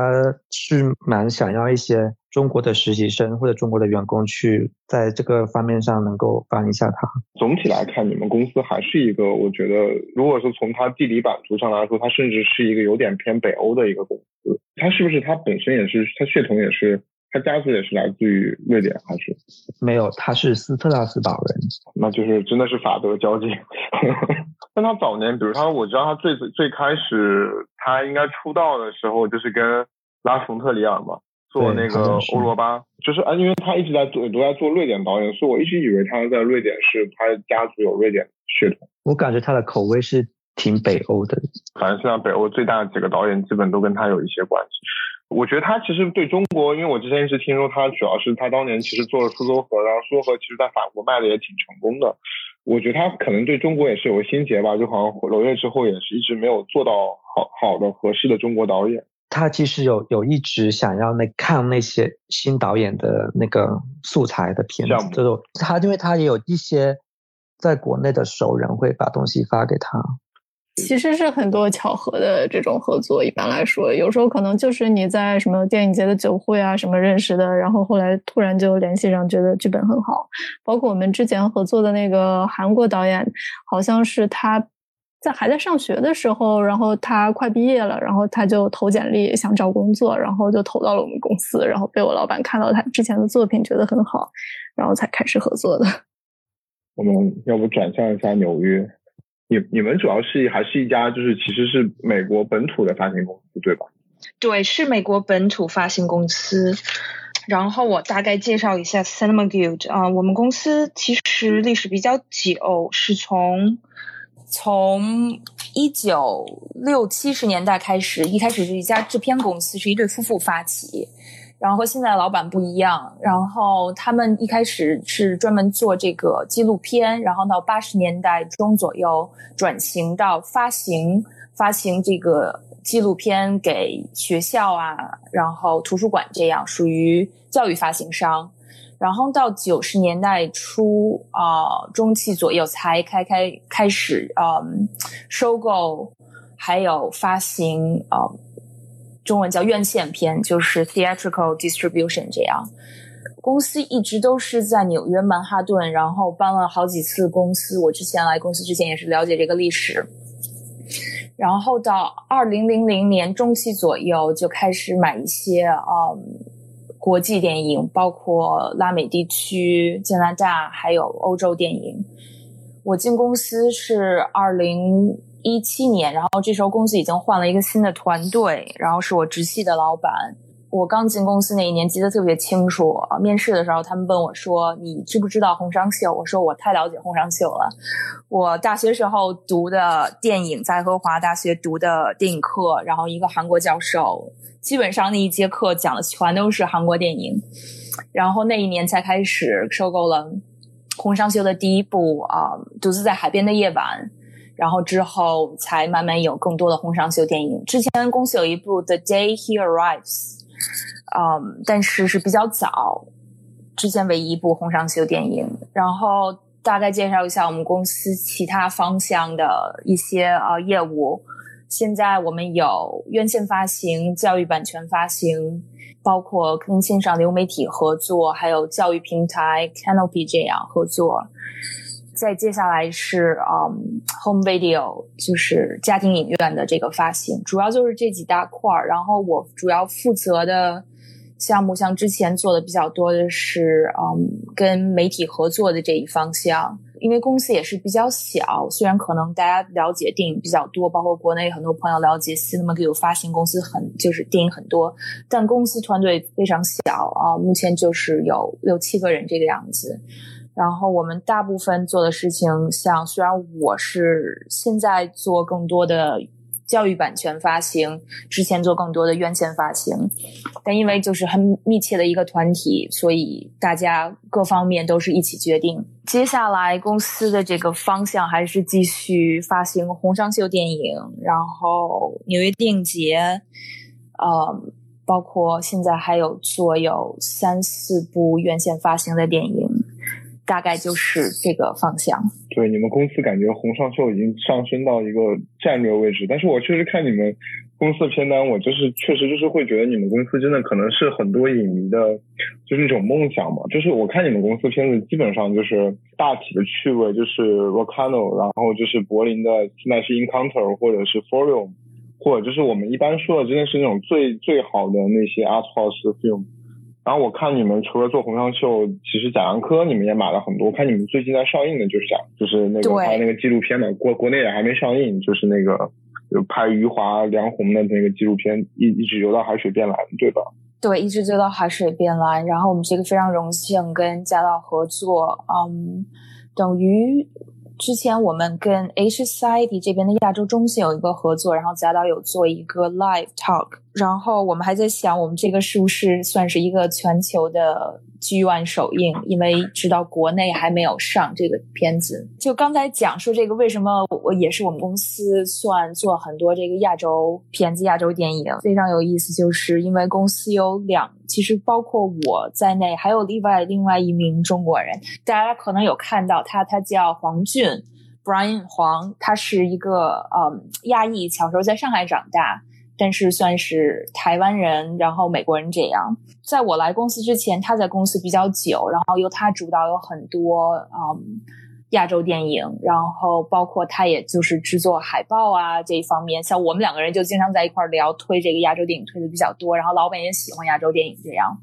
是蛮想要一些。中国的实习生或者中国的员工去在这个方面上能够帮一下他。总体来看，你们公司还是一个，我觉得，如果说从它地理版图上来说，它甚至是一个有点偏北欧的一个公司。它是不是它本身也是，它血统也是，它家族也是来自于瑞典还是？没有，他是斯特拉斯堡人，那就是真的是法德交界。但他早年，比如他，我知道他最最开始他应该出道的时候，就是跟拉冯特里尔嘛。做那个欧罗巴，就是啊，因为他一直在做，都在做瑞典导演，所以我一直以为他在瑞典是他家族有瑞典血统。我感觉他的口味是挺北欧的，反正现在北欧最大的几个导演基本都跟他有一些关系。我觉得他其实对中国，因为我之前一直听说他主要是他当年其实做了苏州河，然后苏州河其实在法国卖的也挺成功的。我觉得他可能对中国也是有个心结吧，就好像娄烨之后也是一直没有做到好好的合适的中国导演。他其实有有一直想要那看那些新导演的那个素材的片子，这种他因为他也有一些在国内的熟人会把东西发给他。其实是很多巧合的这种合作，一般来说，有时候可能就是你在什么电影节的酒会啊什么认识的，然后后来突然就联系上，觉得剧本很好。包括我们之前合作的那个韩国导演，好像是他。在还在上学的时候，然后他快毕业了，然后他就投简历想找工作，然后就投到了我们公司，然后被我老板看到他之前的作品，觉得很好，然后才开始合作的。我们要不转向一下纽约？你你们主要是还是一家就是其实是美国本土的发行公司对吧？对，是美国本土发行公司。然后我大概介绍一下 Cinema Guild 啊，我们公司其实历史比较久，是从从一九六七十年代开始，一开始是一家制片公司，是一对夫妇发起，然后和现在的老板不一样，然后他们一开始是专门做这个纪录片，然后到八十年代中左右转型到发行发行这个。纪录片给学校啊，然后图书馆这样属于教育发行商，然后到九十年代初啊中期左右才开开开始嗯收购，还有发行啊中文叫院线片，就是 theatrical distribution 这样。公司一直都是在纽约曼哈顿，然后搬了好几次公司。我之前来公司之前也是了解这个历史。然后到二零零零年中期左右，就开始买一些嗯国际电影，包括拉美地区、加拿大还有欧洲电影。我进公司是二零一七年，然后这时候公司已经换了一个新的团队，然后是我直系的老板。我刚进公司那一年记得特别清楚，面试的时候他们问我说：“你知不知道红商秀？”我说：“我太了解红商秀了。我大学时候读的电影，在和华大学读的电影课，然后一个韩国教授，基本上那一节课讲的全都是韩国电影。然后那一年才开始收购了红商秀的第一部啊，《独自在海边的夜晚》，然后之后才慢慢有更多的红商秀电影。之前公司有一部《The Day He Arrives》。嗯，但是是比较早，之前唯一一部红上秀电影。然后大概介绍一下我们公司其他方向的一些呃业务。现在我们有院线发行、教育版权发行，包括跟线上流媒体合作，还有教育平台 Canopy 这样合作。再接下来是嗯 Home Video，就是家庭影院的这个发行，主要就是这几大块儿。然后我主要负责的。项目像之前做的比较多的是，嗯，跟媒体合作的这一方向。因为公司也是比较小，虽然可能大家了解电影比较多，包括国内很多朋友了解 Cinema g 发行公司很就是电影很多，但公司团队非常小啊，目前就是有六七个人这个样子。然后我们大部分做的事情，像虽然我是现在做更多的。教育版权发行之前做更多的院线发行，但因为就是很密切的一个团体，所以大家各方面都是一起决定。接下来公司的这个方向还是继续发行红双秀电影，然后纽约电影节，呃，包括现在还有做有三四部院线发行的电影。大概就是这个方向。对，你们公司感觉红上秀已经上升到一个战略位置，但是我确实看你们公司的片单，我就是确实就是会觉得你们公司真的可能是很多影迷的，就是一种梦想嘛。就是我看你们公司片子，基本上就是大体的趣味，就是 Volcano，然后就是柏林的现在是 Encounter 或者是 Forum，或者就是我们一般说的真的是那种最最好的那些 Art House film。然后我看你们除了做红裳秀，其实贾樟柯你们也买了很多。我看你们最近在上映的就是贾，就是那个拍那个纪录片的，国国内也还没上映，就是那个就拍余华、梁红的那个纪录片，一一直游到海水变蓝，对吧？对，一直游到海水变蓝。然后我们这个非常荣幸跟贾导合作，嗯，等于。之前我们跟 H Society 这边的亚洲中心有一个合作，然后贾导有做一个 live talk，然后我们还在想，我们这个是不是算是一个全球的。剧院首映，因为知道国内还没有上这个片子。就刚才讲说这个，为什么我也是我们公司算做很多这个亚洲片子、亚洲电影，非常有意思。就是因为公司有两，其实包括我在内，还有另外另外一名中国人，大家可能有看到他，他叫黄俊，Brian 黄，他是一个嗯亚裔，小时候在上海长大。但是算是台湾人，然后美国人这样。在我来公司之前，他在公司比较久，然后由他主导有很多嗯亚洲电影，然后包括他也就是制作海报啊这一方面。像我们两个人就经常在一块聊，推这个亚洲电影推的比较多，然后老板也喜欢亚洲电影这样。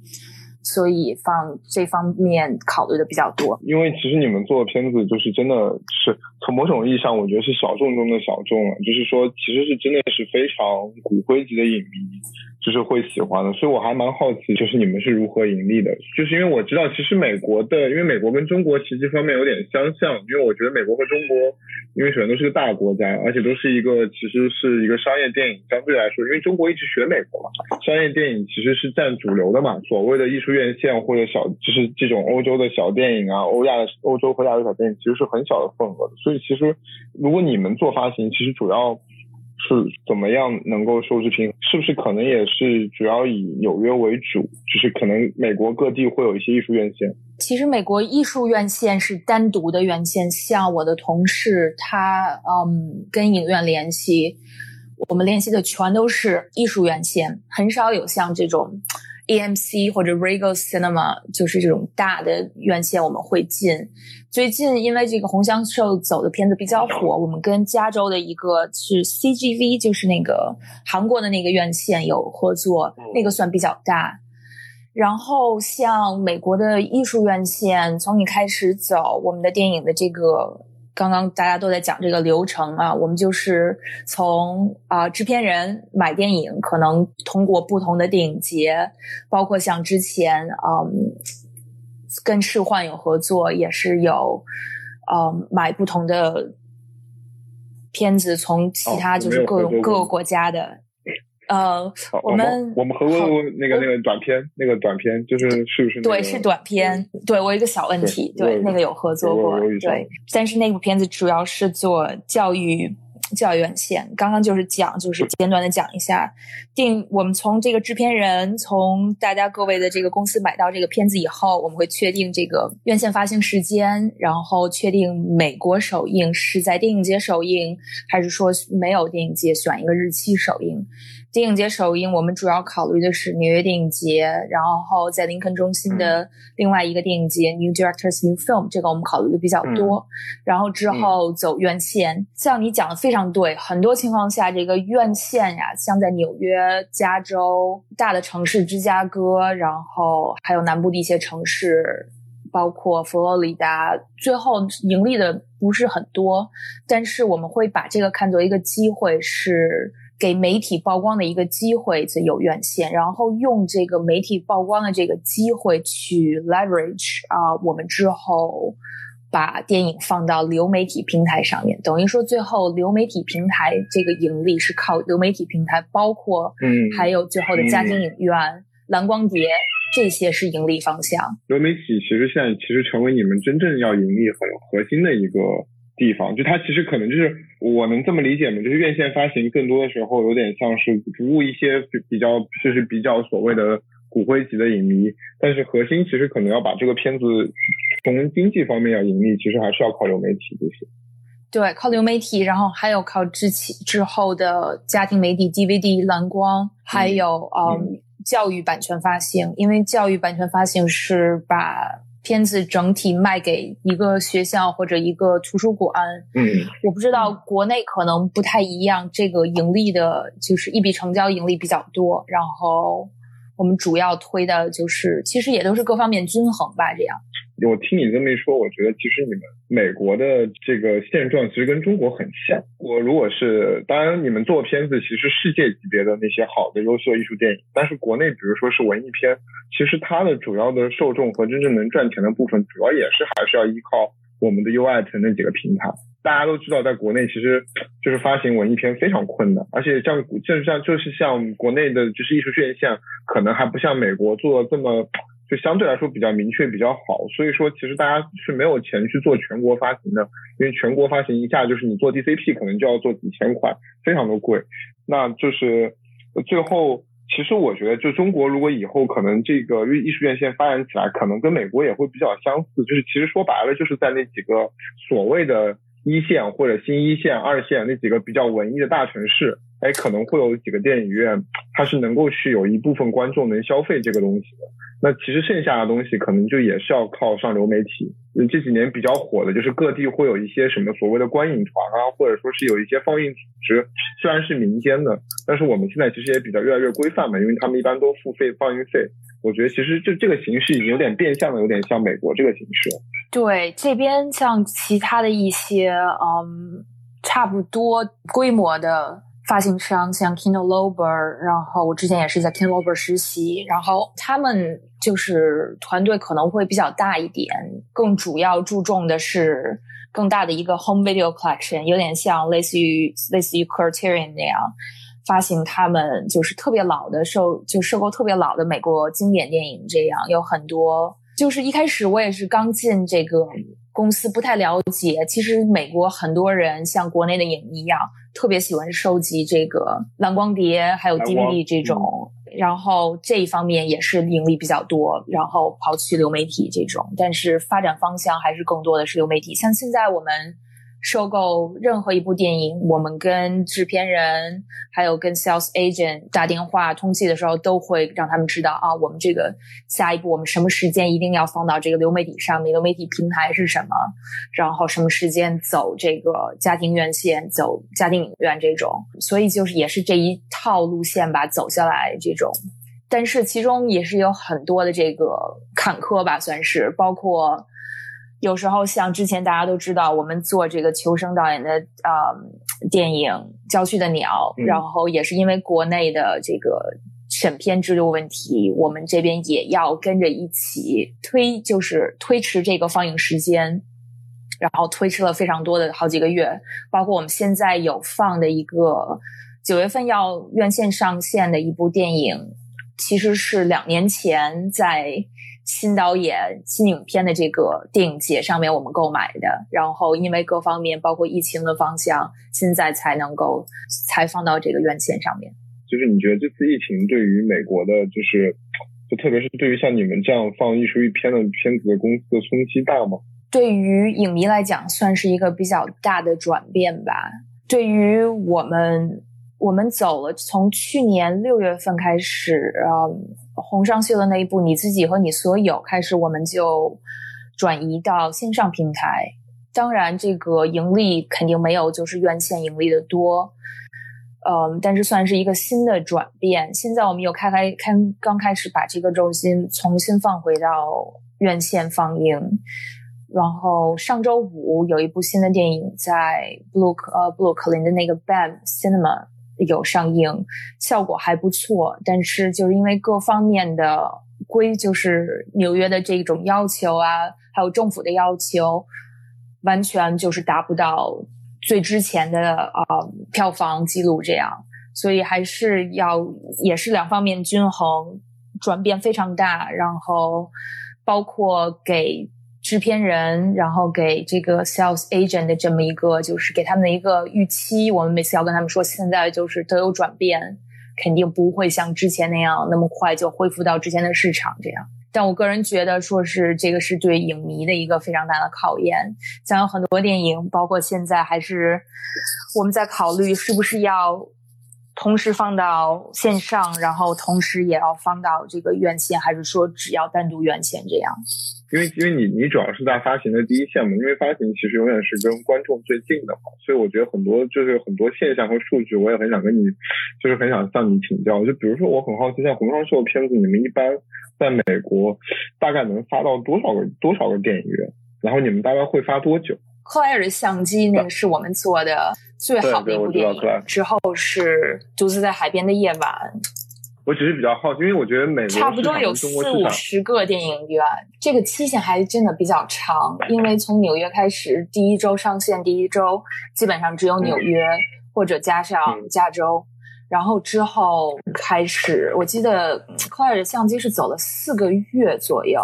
所以放这方面考虑的比较多，因为其实你们做的片子就是真的是从某种意义上，我觉得是小众中的小众了。就是说，其实是真的是非常骨灰级的影迷，就是会喜欢的，所以我还蛮好奇，就是你们是如何盈利的？就是因为我知道，其实美国的，因为美国跟中国其实这方面有点相像，因为我觉得美国和中国，因为首先都是个大国家，而且都是一个其实是一个商业电影，相对来说，因为中国一直学美国嘛，商业电影其实是占主流的嘛，所谓的艺术院线或者小，就是这种欧洲的小电影啊，欧亚欧洲和亚洲小电影，其实是很小的份额的，所以其实如果你们做发行，其实主要。是怎么样能够收支平衡？是不是可能也是主要以纽约为主？就是可能美国各地会有一些艺术院线。其实美国艺术院线是单独的院线，像我的同事他嗯跟影院联系，我们联系的全都是艺术院线，很少有像这种。AMC 或者 Regal Cinema 就是这种大的院线，我们会进。最近因为这个红香兽走的片子比较火，我们跟加州的一个是 CGV，就是那个韩国的那个院线有合作，那个算比较大。然后像美国的艺术院线，从你开始走，我们的电影的这个。刚刚大家都在讲这个流程啊，我们就是从啊制片人买电影，可能通过不同的电影节，包括像之前嗯跟赤幻有合作，也是有嗯买不同的片子，从其他就是各种各个国家的。呃，我们我们合作过那个那个短片，那个短片就是是不是？对，是短片。对我一个小问题，对那个有合作过，对。但是那部片子主要是做教育。教育院线刚刚就是讲，就是简短的讲一下，定我们从这个制片人，从大家各位的这个公司买到这个片子以后，我们会确定这个院线发行时间，然后确定美国首映是在电影节首映，还是说没有电影节选一个日期首映。电影节首映，我们主要考虑的是纽约电影节，然后在林肯中心的另外一个电影节 New Directors New Film，这个我们考虑的比较多。然后之后走院线，像你讲的非常对，很多情况下这个院线呀，像在纽约、加州大的城市芝加哥，然后还有南部的一些城市，包括佛罗里达，最后盈利的不是很多，但是我们会把这个看作一个机会是。给媒体曝光的一个机会，在有院线，然后用这个媒体曝光的这个机会去 leverage 啊，我们之后把电影放到流媒体平台上面，等于说最后流媒体平台这个盈利是靠流媒体平台，包括嗯，还有最后的家庭影院、蓝光碟这些是盈利方向。流媒体其实现在其实成为你们真正要盈利很核心的一个。地方就它其实可能就是我能这么理解吗？就是院线发行更多的时候有点像是服务一些比较就是比较所谓的骨灰级的影迷，但是核心其实可能要把这个片子从经济方面要盈利，其实还是要靠流媒体这些。对，靠流媒体，然后还有靠之前之后的家庭媒体 DVD 蓝光，还有嗯教育版权发行，因为教育版权发行是把。片子整体卖给一个学校或者一个图书馆，嗯，我不知道国内可能不太一样，这个盈利的就是一笔成交盈利比较多，然后我们主要推的就是其实也都是各方面均衡吧，这样。我听你这么一说，我觉得其实你们美国的这个现状其实跟中国很像。我如果是当然，你们做片子其实世界级别的那些好的优秀艺术电影，但是国内比如说是文艺片，其实它的主要的受众和真正能赚钱的部分，主要也是还是要依靠我们的 U I T 那几个平台。大家都知道，在国内其实 就是发行文艺片非常困难，而且像就是像就是像国内的就是艺术院线，可能还不像美国做的这么。就相对来说比较明确比较好，所以说其实大家是没有钱去做全国发行的，因为全国发行一下就是你做 DCP 可能就要做几千块，非常的贵。那就是最后，其实我觉得就中国如果以后可能这个艺术院线发展起来，可能跟美国也会比较相似，就是其实说白了就是在那几个所谓的一线或者新一线、二线那几个比较文艺的大城市，哎，可能会有几个电影院，它是能够去有一部分观众能消费这个东西的。那其实剩下的东西可能就也是要靠上流媒体。这几年比较火的就是各地会有一些什么所谓的观影团啊，或者说是有一些放映组织，虽然是民间的，但是我们现在其实也比较越来越规范嘛，因为他们一般都付费放映费。我觉得其实就这个形式已经有点变相的，有点像美国这个形式。对，这边像其他的一些嗯差不多规模的。发行商，像 Kindle Lober，然后我之前也是在 Kindle Lober 实习，然后他们就是团队可能会比较大一点，更主要注重的是更大的一个 Home Video Collection，有点像类似于类似于 Criterion 那样发行他们就是特别老的收就收购特别老的美国经典电影，这样有很多。就是一开始我也是刚进这个公司，不太了解。其实美国很多人像国内的影迷一样，特别喜欢收集这个蓝光碟，还有 DVD 这种。然后这一方面也是盈利比较多。然后抛去流媒体这种，但是发展方向还是更多的是流媒体。像现在我们。收购任何一部电影，我们跟制片人还有跟 sales agent 打电话通气的时候，都会让他们知道啊，我们这个下一步我们什么时间一定要放到这个流媒体上面，流媒体平台是什么，然后什么时间走这个家庭院线，走家庭影院这种，所以就是也是这一套路线吧，走下来这种，但是其中也是有很多的这个坎坷吧，算是包括。有时候像之前大家都知道，我们做这个求生导演的啊电影《郊区的鸟》，然后也是因为国内的这个审片制度问题，我们这边也要跟着一起推，就是推迟这个放映时间，然后推迟了非常多的好几个月。包括我们现在有放的一个九月份要院线上线的一部电影，其实是两年前在。新导演、新影片的这个电影节上面，我们购买的，然后因为各方面，包括疫情的方向，现在才能够才放到这个院线上面。就是你觉得这次疫情对于美国的，就是就特别是对于像你们这样放艺术片的片子的公司的冲击大吗？对于影迷来讲，算是一个比较大的转变吧。对于我们，我们走了，从去年六月份开始，呃。红双秀的那一部《你自己和你所有》开始，我们就转移到线上平台。当然，这个盈利肯定没有就是院线盈利的多，嗯，但是算是一个新的转变。现在我们又开开开刚开始把这个重心重新放回到院线放映。然后上周五有一部新的电影在布鲁克呃布鲁克林的那个 BAM Cinema。有上映，效果还不错，但是就是因为各方面的规，就是纽约的这种要求啊，还有政府的要求，完全就是达不到最之前的啊票房记录这样，所以还是要也是两方面均衡，转变非常大，然后包括给。制片人，然后给这个 sales agent 的这么一个，就是给他们的一个预期。我们每次要跟他们说，现在就是都有转变，肯定不会像之前那样那么快就恢复到之前的市场这样。但我个人觉得，说是这个是对影迷的一个非常大的考验。像有很多电影，包括现在还是我们在考虑是不是要同时放到线上，然后同时也要放到这个院线，还是说只要单独院线这样。因为因为你你主要是在发行的第一线嘛，因为发行其实永远是跟观众最近的嘛，所以我觉得很多就是很多现象和数据，我也很想跟你，就是很想向你请教。就比如说，我很好奇，像红双秀的片子，你们一般在美国大概能发到多少个多少个电影院？然后你们大概会发多久？克莱尔的相机那个是我们做的最好的一部电影，之后是独自在海边的夜晚。我只是比较好奇，因为我觉得美国差不多有四五十个电影院，这个期限还真的比较长。因为从纽约开始，第一周上线，第一周基本上只有纽约或者加上加州，然后之后开始，我记得克莱尔的相机是走了四个月左右，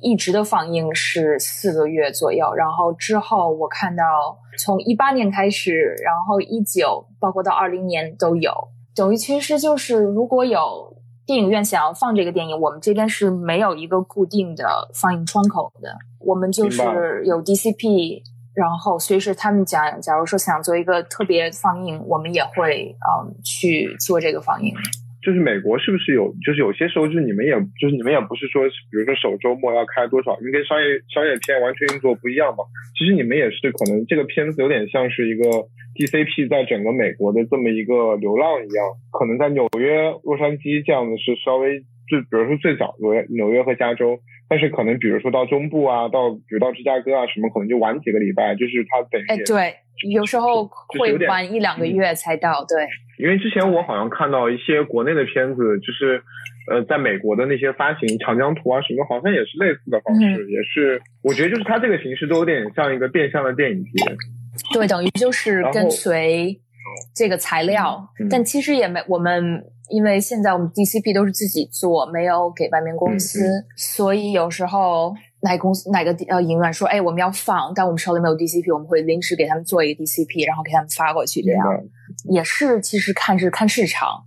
一直的放映是四个月左右。然后之后我看到从一八年开始，然后一九，包括到二零年都有。等于其实就是，如果有电影院想要放这个电影，我们这边是没有一个固定的放映窗口的。我们就是有 DCP，然后随时他们讲，假如说想做一个特别放映，我们也会嗯去做这个放映。就是美国是不是有？就是有些时候，就是你们也就是你们也不是说，比如说首周末要开多少，因为跟商业商业片完全运作不一样嘛。其实你们也是可能这个片子有点像是一个 DCP 在整个美国的这么一个流浪一样，可能在纽约、洛杉矶这样的是稍微就比如说最早纽约纽约和加州，但是可能比如说到中部啊，到比如到芝加哥啊什么，可能就晚几个礼拜，就是它等于哎，对，有时候会晚一两个月才到，对。因为之前我好像看到一些国内的片子，就是呃，在美国的那些发行长江图啊什么，好像也是类似的方式，也是我觉得就是它这个形式都有点像一个变相的电影节。对，等于就是跟随这个材料，但其实也没我们，因为现在我们 DCP 都是自己做，没有给外面公司，所以有时候哪公司哪个呃影院说，哎，我们要放，但我们手里没有 DCP，我们会临时给他们做一个 DCP，然后给他们发过去，这样也是其实看是看市场，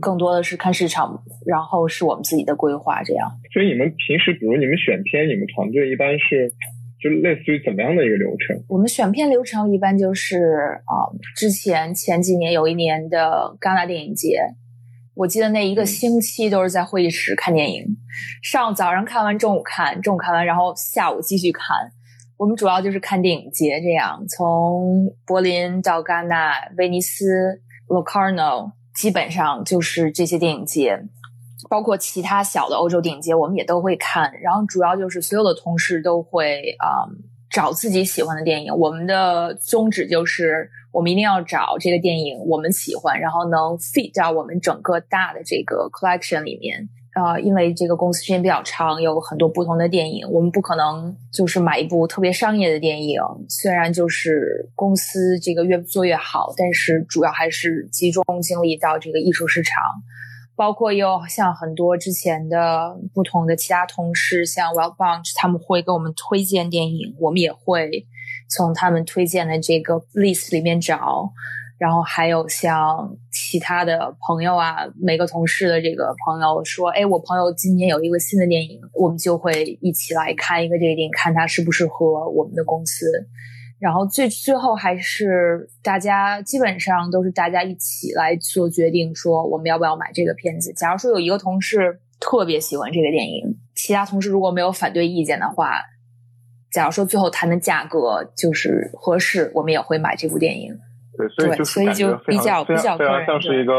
更多的是看市场，然后是我们自己的规划这样。所以你们平时，比如你们选片，你们团队一般是？就类似于怎么样的一个流程？我们选片流程一般就是啊，之前前几年有一年的戛纳电影节，我记得那一个星期都是在会议室看电影，上早上看完，中午看，中午看完，然后下午继续看。我们主要就是看电影节，这样从柏林到戛纳、威尼斯、Locarno，基本上就是这些电影节。包括其他小的欧洲电影节，我们也都会看。然后主要就是所有的同事都会啊找自己喜欢的电影。我们的宗旨就是，我们一定要找这个电影我们喜欢，然后能 fit 到我们整个大的这个 collection 里面。啊，因为这个公司时间比较长，有很多不同的电影，我们不可能就是买一部特别商业的电影。虽然就是公司这个越做越好，但是主要还是集中精力到这个艺术市场。包括有像很多之前的不同的其他同事，像 Well Bunch，他们会给我们推荐电影，我们也会从他们推荐的这个 list 里面找。然后还有像其他的朋友啊，每个同事的这个朋友说：“哎，我朋友今年有一个新的电影，我们就会一起来看一个这个电影，看它适不适合我们的公司。”然后最最后还是大家基本上都是大家一起来做决定，说我们要不要买这个片子。假如说有一个同事特别喜欢这个电影，其他同事如果没有反对意见的话，假如说最后谈的价格就是合适，我们也会买这部电影。对，所以就所以就比较比较非常像是一个。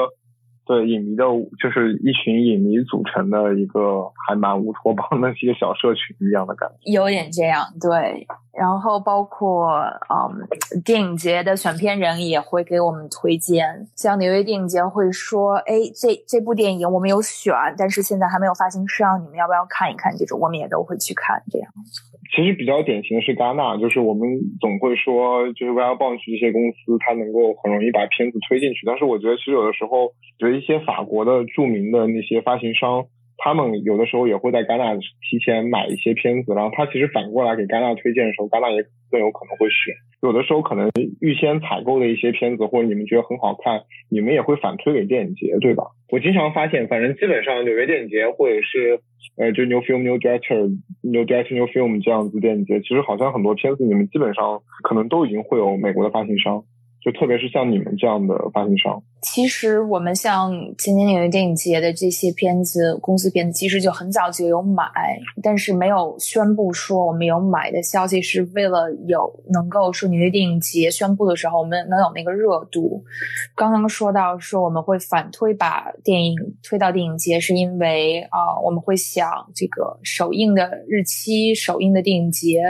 对影迷的，就是一群影迷组成的一个还蛮乌托邦的一个小社群一样的感觉，有点这样。对，然后包括嗯，电影节的选片人也会给我们推荐，像纽约电影节会说，哎，这这部电影我们有选，但是现在还没有发行上，你们要不要看一看？这种我们也都会去看，这样。其实比较典型的是戛纳，就是我们总会说，就是 w e l l b o n 这些公司，它能够很容易把片子推进去。但是我觉得，其实有的时候，觉得一些法国的著名的那些发行商，他们有的时候也会在戛纳提前买一些片子，然后他其实反过来给戛纳推荐的时候，戛纳也更有可能会选。有的时候可能预先采购的一些片子，或者你们觉得很好看，你们也会反推给电影节，对吧？我经常发现，反正基本上纽约电影节或者是呃，就 New Film New Director New Director New Film 这样子电影节，其实好像很多片子你们基本上可能都已经会有美国的发行商。就特别是像你们这样的发行商，其实我们像今年纽约电影节的这些片子，公司片子其实就很早就有买，但是没有宣布说我们有买的消息，是为了有能够说纽约电影节宣布的时候，我们能有那个热度。刚刚说到说我们会反推把电影推到电影节，是因为啊，我们会想这个首映的日期、首映的电影节，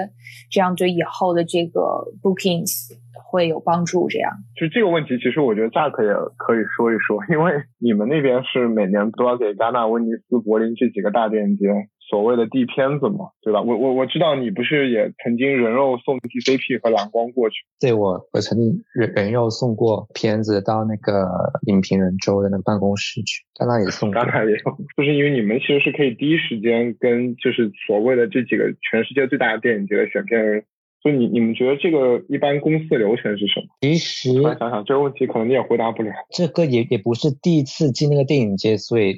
这样对以后的这个 bookings。会有帮助，这样就这个问题，其实我觉得 Jack 也可以说一说，因为你们那边是每年都要给戛纳、威尼斯、柏林这几个大电影节所谓的递片子嘛，对吧？我我我知道你不是也曾经人肉送 DCP 和蓝光过去？对，我我曾经人人肉送过片子到那个影评人周的那个办公室去，戛纳也送，戛纳也有，就是因为你们其实是可以第一时间跟就是所谓的这几个全世界最大的电影节的选片人。所以你你们觉得这个一般公司的流程是什么？其实想想这个问题，可能你也回答不了。这个也也不是第一次进那个电影节，所以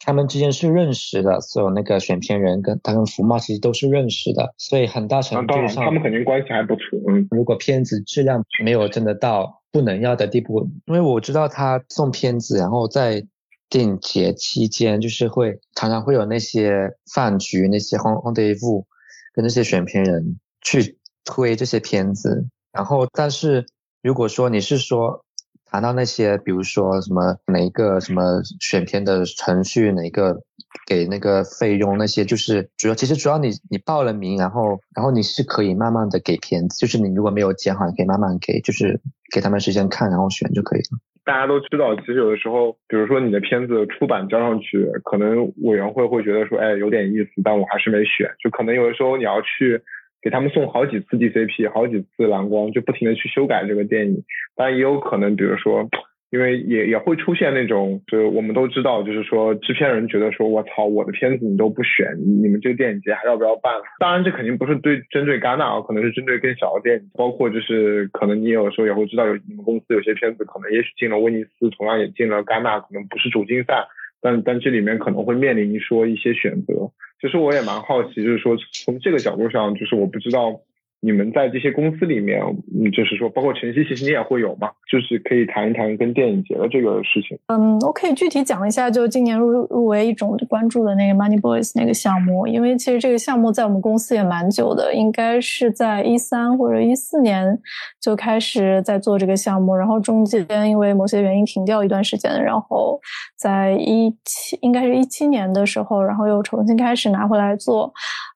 他们之间是认识的。所有那个选片人跟他跟福茂其实都是认识的，所以很大程度上他们肯定关系还不错。嗯，如果片子质量没有真的到不能要的地步，因为我知道他送片子，然后在电影节期间就是会常常会有那些饭局，那些 hon rendezvous 跟那些选片人去。推这些片子，然后，但是如果说你是说谈到那些，比如说什么哪一个什么选片的程序，哪一个给那个费用那些，就是主要其实主要你你报了名，然后然后你是可以慢慢的给片子，就是你如果没有剪好，你可以慢慢给，就是给他们时间看，然后选就可以了。大家都知道，其实有的时候，比如说你的片子出版交上去，可能委员会会觉得说，哎，有点意思，但我还是没选。就可能有的时候你要去给他们送好几次 DCP，好几次蓝光，就不停的去修改这个电影。当然也有可能，比如说。因为也也会出现那种，就是我们都知道，就是说制片人觉得说，我操，我的片子你都不选，你们这个电影节还要不要办？当然，这肯定不是对针对戛纳啊，可能是针对更小的电影，包括就是可能你有时候也会知道，有你们公司有些片子可能也许进了威尼斯，同样也进了戛纳，可能不是主竞赛，但但这里面可能会面临说一些选择。其实我也蛮好奇，就是说从这个角度上，就是我不知道。你们在这些公司里面，嗯，就是说，包括晨曦，其实你也会有嘛，就是可以谈一谈跟电影节的这个事情。嗯，我可以具体讲一下，就今年入入围一种关注的那个 Money Boys 那个项目，因为其实这个项目在我们公司也蛮久的，应该是在一三或者一四年就开始在做这个项目，然后中间因为某些原因停掉一段时间，然后在一七应该是一七年的时候，然后又重新开始拿回来做。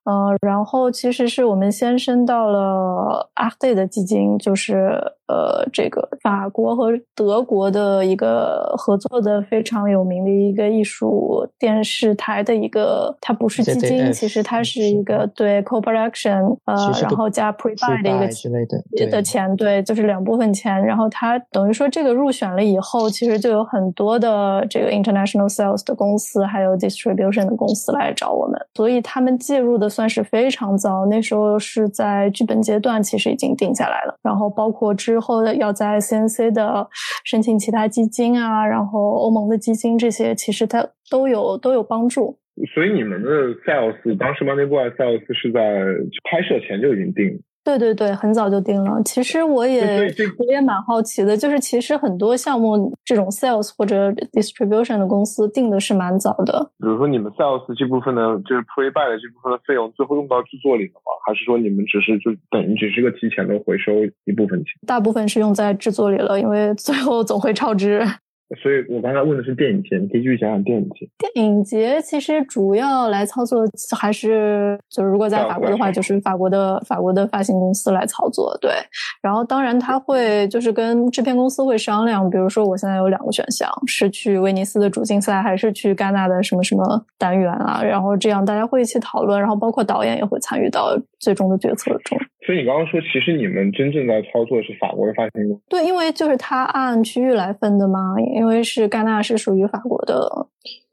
呃，然后其实是我们先升到了阿德的基金，就是呃，这个法国和德国的一个合作的非常有名的一个艺术电视台的一个，它不是基金，其实它是一个对 co-production，呃，然后加 pre-buy 的一个之类的的钱，对，就是两部分钱。然后它等于说这个入选了以后，其实就有很多的这个 international sales 的公司，还有 distribution 的公司来找我们，所以他们介入的。算是非常早，那时候是在剧本阶段，其实已经定下来了。然后包括之后的要在 CNC 的申请其他基金啊，然后欧盟的基金这些，其实它都有都有帮助。所以你们的 sales 当时 Money Boy sales 是在拍摄前就已经定了。对对对，很早就定了。其实我也我也蛮好奇的，就是其实很多项目这种 sales 或者 distribution 的公司定的是蛮早的。比如说你们 sales 这部分的，就是 pre buy 的这部分的费用，最后用到制作里了吗？还是说你们只是就等于只是个提前的回收一部分钱？大部分是用在制作里了，因为最后总会超支。所以我刚才问的是电影节，你可以继续讲讲电影节。电影节其实主要来操作还是就是如果在法国的话，就是法国的法国的发行公司来操作。对，然后当然他会就是跟制片公司会商量，比如说我现在有两个选项，是去威尼斯的主竞赛，还是去戛纳的什么什么单元啊？然后这样大家会一起讨论，然后包括导演也会参与到最终的决策中。所以你刚刚说，其实你们真正在操作是法国的发行公司。对，因为就是他按区域来分的嘛，因为是戛纳是属于法国的。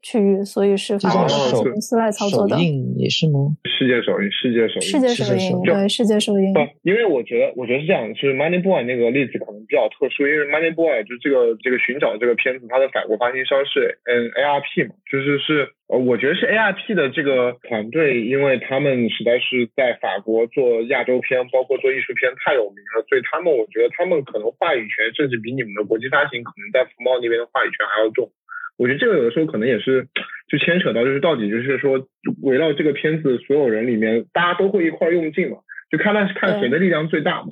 区域，所以是法国公司来操作的。首映也是吗？世界首映，世界首映，世界首映，对，世界首映。不，因为我觉得，我觉得是这样，就是 Money Boy 那个例子可能比较特殊，因为 Money Boy 就这个这个寻找这个片子，它的法国发行商是嗯 ARP 嘛，就是是呃，我觉得是 ARP 的这个团队，因为他们实在是在法国做亚洲片，包括做艺术片太有名了，所以他们我觉得他们可能话语权甚至比你们的国际发行可能在福茂那边的话语权还要重。我觉得这个有的时候可能也是，就牵扯到就是到底就是说围绕这个片子所有人里面，大家都会一块用劲嘛，就看他是看谁的力量最大嘛。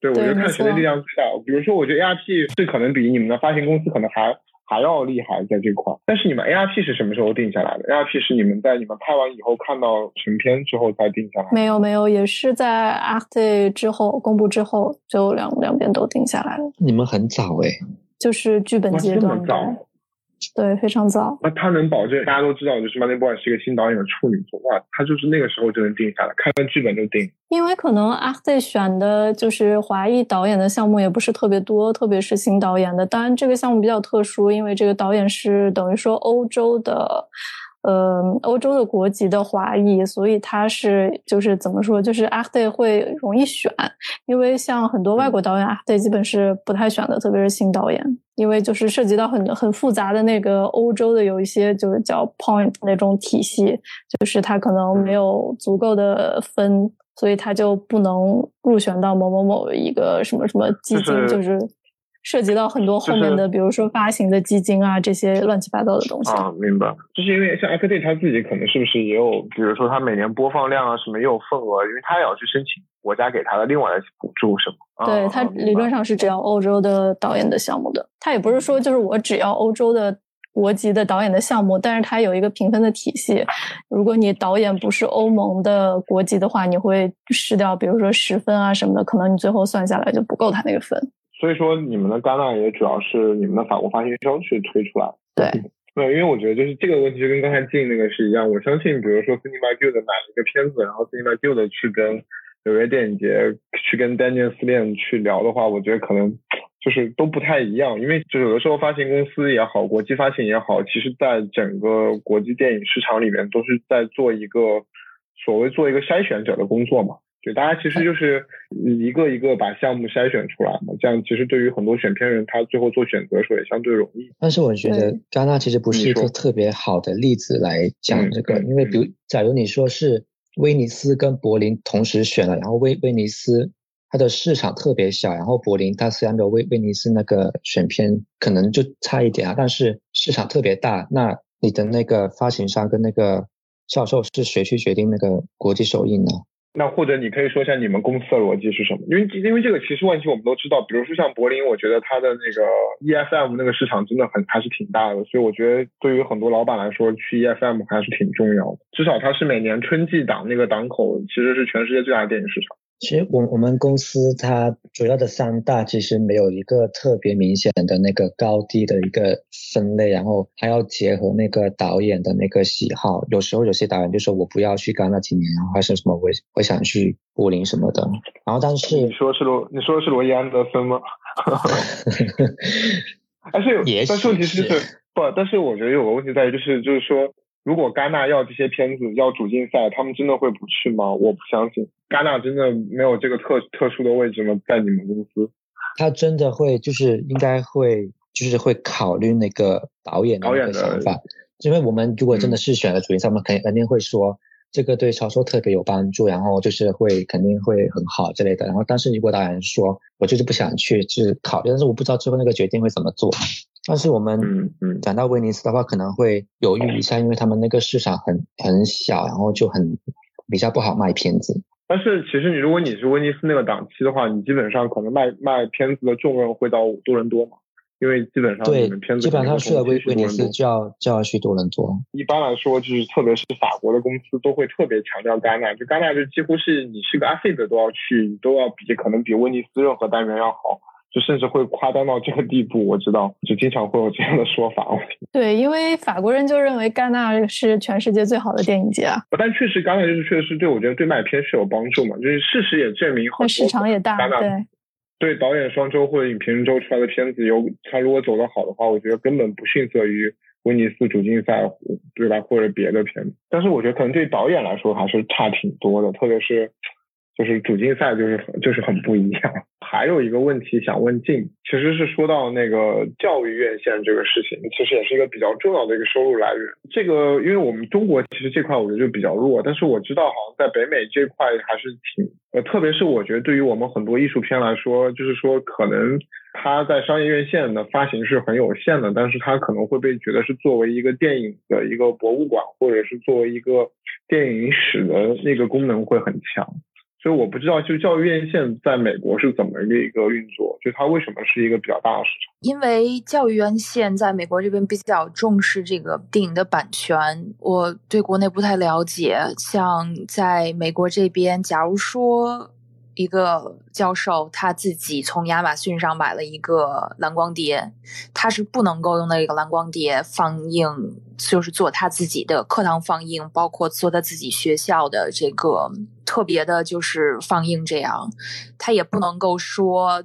对，我觉得看谁的力量最大。比如说，我觉得 ARP 是可能比你们的发行公司可能还还要厉害在这块。但是你们 ARP 是什么时候定下来的？ARP 是你们在你们拍完以后看到成片之后才定下来的？没有没有，也是在 After 之后公布之后，就两两边都定下来了。你们很早哎，就是剧本阶段。对，非常早。那他能保证大家都知道，就是 Money Boy 是一个新导演的处女作哇，他就是那个时候就能定下来，看完剧本就定。因为可能阿在选的就是华裔导演的项目也不是特别多，特别是新导演的。当然这个项目比较特殊，因为这个导演是等于说欧洲的。呃，欧洲的国籍的华裔，所以他是就是怎么说，就是阿德会容易选，因为像很多外国导演，阿德基本是不太选的，特别是新导演，因为就是涉及到很很复杂的那个欧洲的有一些就是叫 point 那种体系，就是他可能没有足够的分，所以他就不能入选到某某某一个什么什么基金，就是。涉及到很多后面的，比如说发行的基金啊，这些乱七八糟的东西啊。明白，就是因为像 f d 他自己可能是不是也有，比如说他每年播放量啊什么也有份额，因为他也要去申请国家给他的另外的补助什么。对他理论上是只要欧洲的导演的项目的，他也不是说就是我只要欧洲的国籍的导演的项目，但是它有一个评分的体系。如果你导演不是欧盟的国籍的话，你会失掉，比如说十分啊什么的，可能你最后算下来就不够他那个分。所以说，你们的戛纳也主要是你们的法国发行商去推出来。对，对，因为我觉得就是这个问题就跟刚才进那个是一样。我相信，比如说 Cinema Guild 买了一个片子，然后 Cinema Guild 去跟纽约电影节去跟 Daniel s l a n 去聊的话，我觉得可能就是都不太一样。因为就有的时候发行公司也好，国际发行也好，其实在整个国际电影市场里面都是在做一个所谓做一个筛选者的工作嘛。对，大家其实就是一个一个把项目筛选出来嘛，这样其实对于很多选片人，他最后做选择的时候也相对容易。但是我觉得戛纳其实不是一个特别好的例子来讲这个，因为比如假如你说是威尼斯跟柏林同时选了，然后威威尼斯它的市场特别小，然后柏林它虽然的威威尼斯那个选片可能就差一点啊，但是市场特别大，那你的那个发行商跟那个销售是谁去决定那个国际首映呢？那或者你可以说一下你们公司的逻辑是什么？因为因为这个其实问题我们都知道，比如说像柏林，我觉得它的那个 EFM 那个市场真的很还是挺大的，所以我觉得对于很多老板来说，去 EFM 还是挺重要的。至少它是每年春季档那个档口，其实是全世界最大的电影市场。其实我我们公司它主要的三大其实没有一个特别明显的那个高低的一个分类，然后还要结合那个导演的那个喜好。有时候有些导演就说我不要去戛纳几年，然后还是什么我我想去柏林什么的。然后但是你说是罗你说的是罗伊安德森吗？但是但是问题是不，但是我觉得有个问题在于就是就是说。如果戛纳要这些片子要主竞赛，他们真的会不去吗？我不相信，戛纳真的没有这个特特殊的位置吗？在你们公司，他真的会就是应该会就是会考虑那个导演的那个想法，因为我们如果真的是选了主竞赛，我们肯肯定会说这个对销售特别有帮助，然后就是会肯定会很好之类的。然后但是如果导演说我就是不想去，就是考虑，但是我不知道最后那个决定会怎么做。但是我们讲到威尼斯的话，可能会犹豫一下，因为他们那个市场很很小，然后就很比较不好卖片子。但是其实你如果你是威尼斯那个档期的话，你基本上可能卖卖片子的重任会到多伦多嘛，因为基本上对片子基本上去了威威尼斯就要就要去多伦多。一般来说，就是特别是法国的公司都会特别强调戛纳，就戛纳就几乎是你是个阿费的都要去，你都要比可能比威尼斯任何单元要好。就甚至会夸张到这个地步，我知道，就经常会有这样的说法。对，因为法国人就认为戛纳是全世界最好的电影节啊。但确实，戛纳就是确实是对我觉得对卖片是有帮助嘛。就是事实也证明，那市场也大。对，对导演双周或者影评人周出来的片子，有他如果走得好的话，我觉得根本不逊色于威尼斯主竞赛，对吧？或者别的片子。但是我觉得可能对导演来说还是差挺多的，特别是。就是主竞赛就是就是很不一样。还有一个问题想问静，其实是说到那个教育院线这个事情，其实也是一个比较重要的一个收入来源。这个因为我们中国其实这块我觉得就比较弱，但是我知道好像在北美这块还是挺呃，特别是我觉得对于我们很多艺术片来说，就是说可能它在商业院线的发行是很有限的，但是它可能会被觉得是作为一个电影的一个博物馆，或者是作为一个电影史的那个功能会很强。所以我不知道，就教育院线在美国是怎么一个一个运作，就它为什么是一个比较大的市场？因为教育院线在美国这边比较重视这个电影的版权，我对国内不太了解。像在美国这边，假如说。一个教授他自己从亚马逊上买了一个蓝光碟，他是不能够用那个蓝光碟放映，就是做他自己的课堂放映，包括做他自己学校的这个特别的，就是放映这样，他也不能够说。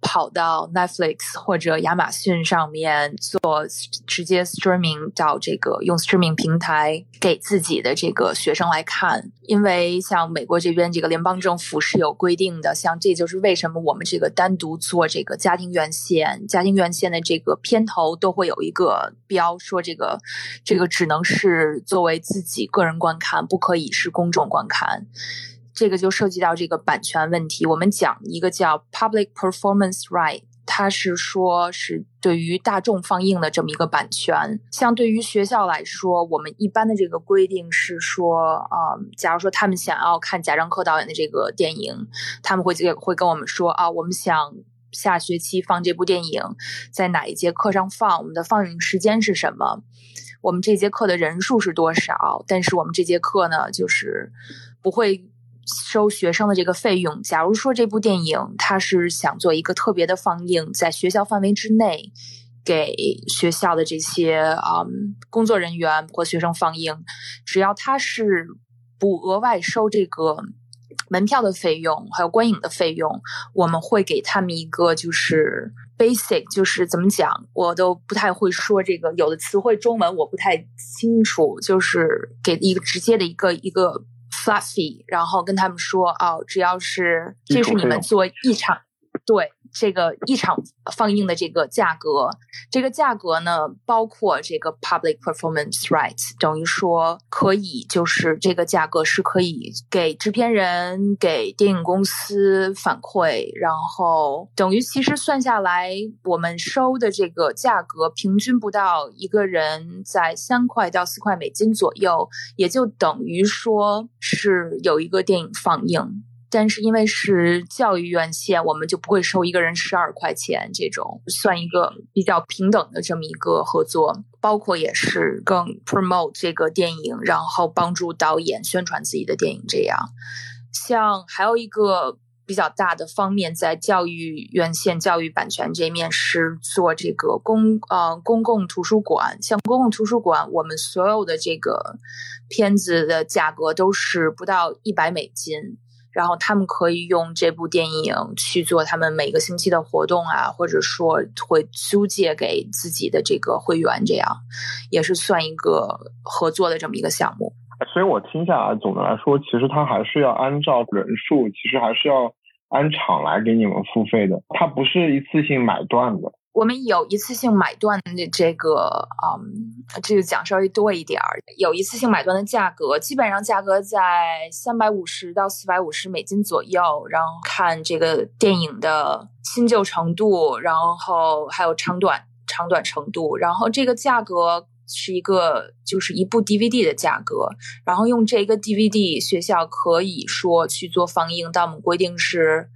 跑到 Netflix 或者亚马逊上面做直接 streaming 到这个用 streaming 平台给自己的这个学生来看，因为像美国这边这个联邦政府是有规定的，像这就是为什么我们这个单独做这个家庭院线，家庭院线的这个片头都会有一个标说这个这个只能是作为自己个人观看，不可以是公众观看。这个就涉及到这个版权问题。我们讲一个叫 public performance right，它是说是对于大众放映的这么一个版权。像对于学校来说，我们一般的这个规定是说，啊，假如说他们想要看贾樟柯导演的这个电影，他们会会跟我们说啊，我们想下学期放这部电影，在哪一节课上放，我们的放映时间是什么，我们这节课的人数是多少。但是我们这节课呢，就是不会收学生的这个费用。假如说这部电影它是想做一个特别的放映，在学校范围之内。给学校的这些啊工作人员或学生放映，只要他是不额外收这个门票的费用，还有观影的费用，我们会给他们一个就是 basic，就是怎么讲，我都不太会说这个有的词汇中文我不太清楚，就是给一个直接的一个一个 fee，然后跟他们说哦，只要是这是你们做一场对。这个一场放映的这个价格，这个价格呢，包括这个 public performance rights，等于说可以就是这个价格是可以给制片人、给电影公司反馈，然后等于其实算下来，我们收的这个价格平均不到一个人在三块到四块美金左右，也就等于说是有一个电影放映。但是因为是教育院线，我们就不会收一个人十二块钱，这种算一个比较平等的这么一个合作，包括也是更 promote 这个电影，然后帮助导演宣传自己的电影。这样，像还有一个比较大的方面，在教育院线教育版权这面是做这个公呃公共图书馆，像公共图书馆，我们所有的这个片子的价格都是不到一百美金。然后他们可以用这部电影去做他们每个星期的活动啊，或者说会租借给自己的这个会员，这样也是算一个合作的这么一个项目。所以我听下来，总的来说，其实它还是要按照人数，其实还是要按场来给你们付费的，它不是一次性买断的。我们有一次性买断的这个，嗯，这个讲稍微多一点儿。有一次性买断的价格，基本上价格在三百五十到四百五十美金左右，然后看这个电影的新旧程度，然后还有长短长短程度，然后这个价格是一个就是一部 DVD 的价格，然后用这个 DVD 学校可以说去做放映，但我们规定是。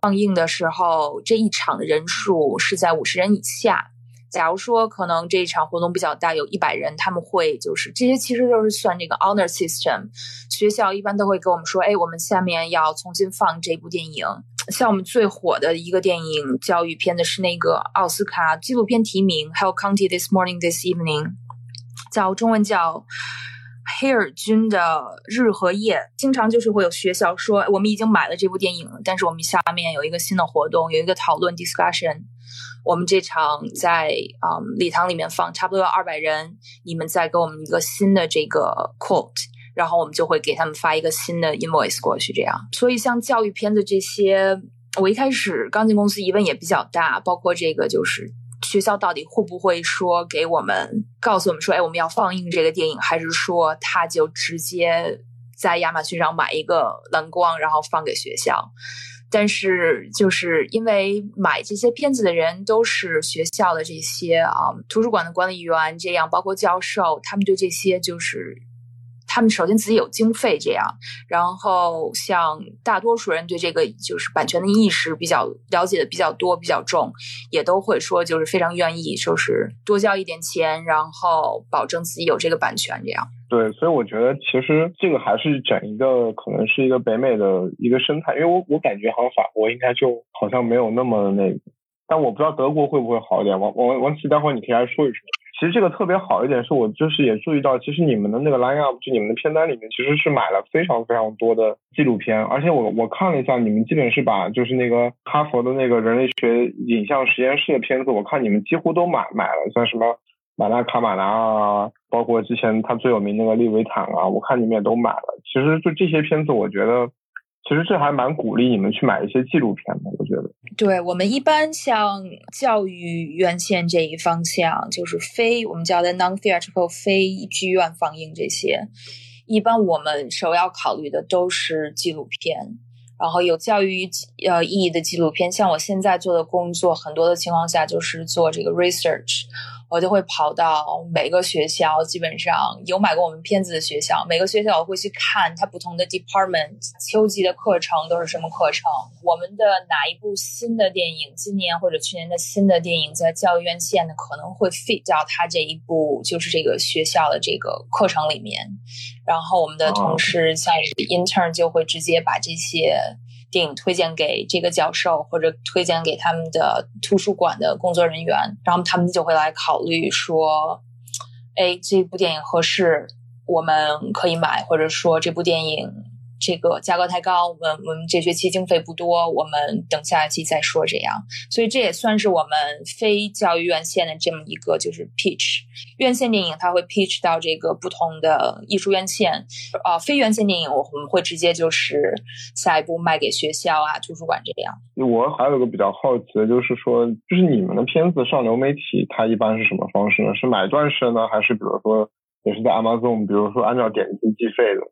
放映的时候，这一场的人数是在五十人以下。假如说可能这一场活动比较大，有一百人，他们会就是这些，其实就是算这个 honor system。学校一般都会跟我们说，哎，我们下面要重新放这部电影。像我们最火的一个电影教育片子是那个奥斯卡纪录片提名，还有 County This Morning This Evening，叫中文叫。黑尔君的日和夜，经常就是会有学校说，我们已经买了这部电影，但是我们下面有一个新的活动，有一个讨论 discussion，我们这场在啊礼堂里面放，差不多要二百人，你们再给我们一个新的这个 quote，然后我们就会给他们发一个新的 invoice 过去，这样。所以像教育片的这些，我一开始刚进公司疑问也比较大，包括这个就是。学校到底会不会说给我们告诉我们说，哎，我们要放映这个电影，还是说他就直接在亚马逊上买一个蓝光，然后放给学校？但是就是因为买这些片子的人都是学校的这些啊图书馆的管理员，这样包括教授，他们对这些就是。他们首先自己有经费，这样，然后像大多数人对这个就是版权的意识比较了解的比较多、比较重，也都会说就是非常愿意，就是多交一点钱，然后保证自己有这个版权，这样。对，所以我觉得其实这个还是整一个可能是一个北美的一个生态，因为我我感觉好像法国应该就好像没有那么那个，但我不知道德国会不会好一点。王王王琦，待会儿你可以来说一说。其实这个特别好一点，是我就是也注意到，其实你们的那个 line up 就你们的片单里面，其实是买了非常非常多的纪录片，而且我我看了一下，你们基本是把就是那个哈佛的那个人类学影像实验室的片子，我看你们几乎都买买了，像什么马纳卡马纳啊，包括之前他最有名那个利维坦啊，我看你们也都买了。其实就这些片子，我觉得。其实这还蛮鼓励你们去买一些纪录片的，我觉得。对我们一般像教育院线这一方向，就是非我们叫的 non-theatrical 非剧院放映这些，一般我们首要考虑的都是纪录片，然后有教育呃意义的纪录片。像我现在做的工作，很多的情况下就是做这个 research。我就会跑到每个学校，基本上有买过我们片子的学校，每个学校我会去看它不同的 department 秋季的课程都是什么课程。我们的哪一部新的电影，今年或者去年的新的电影，在教育院线呢可能会 fit 到它这一部，就是这个学校的这个课程里面。然后我们的同事像 intern 就会直接把这些。电影推荐给这个教授，或者推荐给他们的图书馆的工作人员，然后他们就会来考虑说，哎，这部电影合适，我们可以买，或者说这部电影。这个价格太高，我们我们这学期经费不多，我们等下一期再说。这样，所以这也算是我们非教育院线的这么一个就是 pitch。院线电影它会 pitch 到这个不同的艺术院线，啊，非院线电影我们会直接就是下一步卖给学校啊、图书馆这样。我还有个比较好奇的就是说，就是你们的片子上流媒体它一般是什么方式呢？是买断式呢，还是比如说也是在 Amazon，比如说按照点击计费的？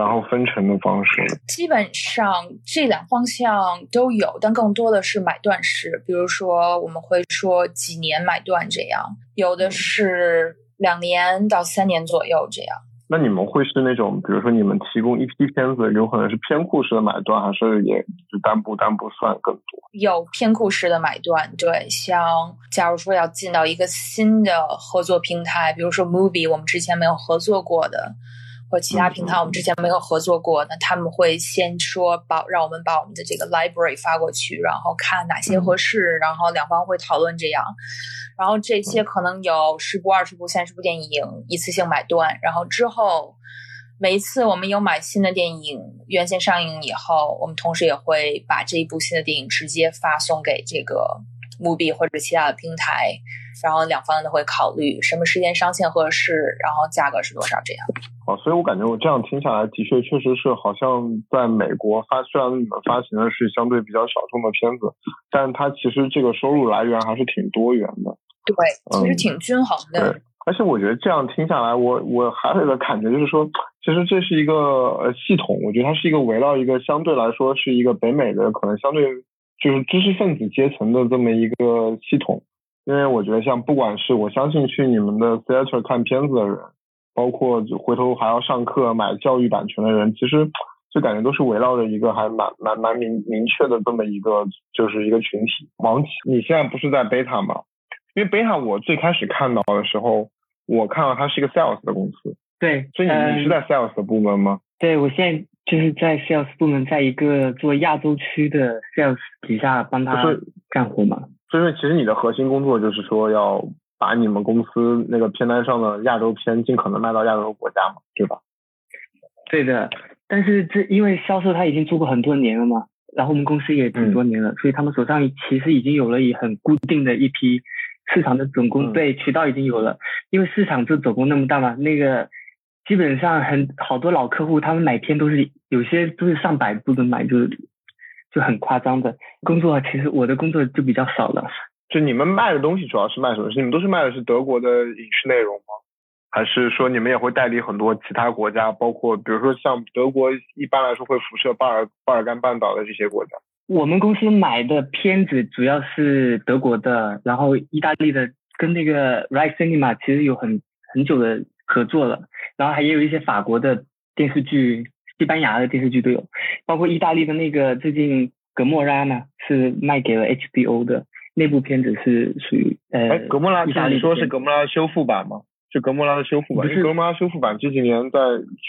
然后分成的方式，基本上这两方向都有，但更多的是买断式。比如说，我们会说几年买断这样，有的是两年到三年左右这样。那你们会是那种，比如说你们提供一批片子，有可能是偏库式的买断，还是也就单部单部算更多？有偏库式的买断，对，像假如说要进到一个新的合作平台，比如说 Movie，我们之前没有合作过的。或其他平台我们之前没有合作过，那他们会先说把让我们把我们的这个 library 发过去，然后看哪些合适，然后两方会讨论这样，然后这些可能有十部、二十部、三十部电影一次性买断，然后之后每一次我们有买新的电影院线上映以后，我们同时也会把这一部新的电影直接发送给这个 Movie 或者其他的平台。然后两方都会考虑什么时间上线合适，然后价格是多少这样。哦，所以我感觉我这样听下来，的确确实是好像在美国发，虽然你们发行的是相对比较小众的片子，但它其实这个收入来源还是挺多元的。对，其实挺均衡的。对，而且我觉得这样听下来，我我还有一个感觉就是说，其实这是一个呃系统，我觉得它是一个围绕一个相对来说是一个北美的可能相对就是知识分子阶层的这么一个系统。因为我觉得，像不管是我相信去你们的 theater 看片子的人，包括就回头还要上课买教育版权的人，其实就感觉都是围绕着一个还蛮蛮蛮明明确的这么一个就是一个群体。王琦，你现在不是在 beta 吗？因为 beta 我最开始看到的时候，我看到它是一个 sales 的公司。对，所以你你是在 sales 的部门吗？对，我现在就是在 sales 部门，在一个做亚洲区的 sales 底下帮他干活嘛。所以，其实你的核心工作就是说，要把你们公司那个片单上的亚洲片尽可能卖到亚洲国家嘛，对吧？对的。但是这因为销售他已经做过很多年了嘛，然后我们公司也挺多年了，所以他们手上其实已经有了以很固定的一批市场的总工，对渠道已经有了。因为市场就总共那么大嘛，那个基本上很好多老客户，他们买片都是有些都是上百部的买，就是。就很夸张的工作，其实我的工作就比较少了。就你们卖的东西主要是卖什么？是你们都是卖的是德国的影视内容吗？还是说你们也会代理很多其他国家，包括比如说像德国，一般来说会辐射巴尔巴尔干半岛的这些国家？我们公司买的片子主要是德国的，然后意大利的跟那个 Rai Cinema 其实有很很久的合作了，然后还也有一些法国的电视剧。西班牙的电视剧都有，包括意大利的那个最近《格莫拉》呢，是卖给了 HBO 的那部片子是属于呃，格莫拉，你说是格莫拉修复版吗？是格莫拉的修复版？不是格莫拉修复版，这几年在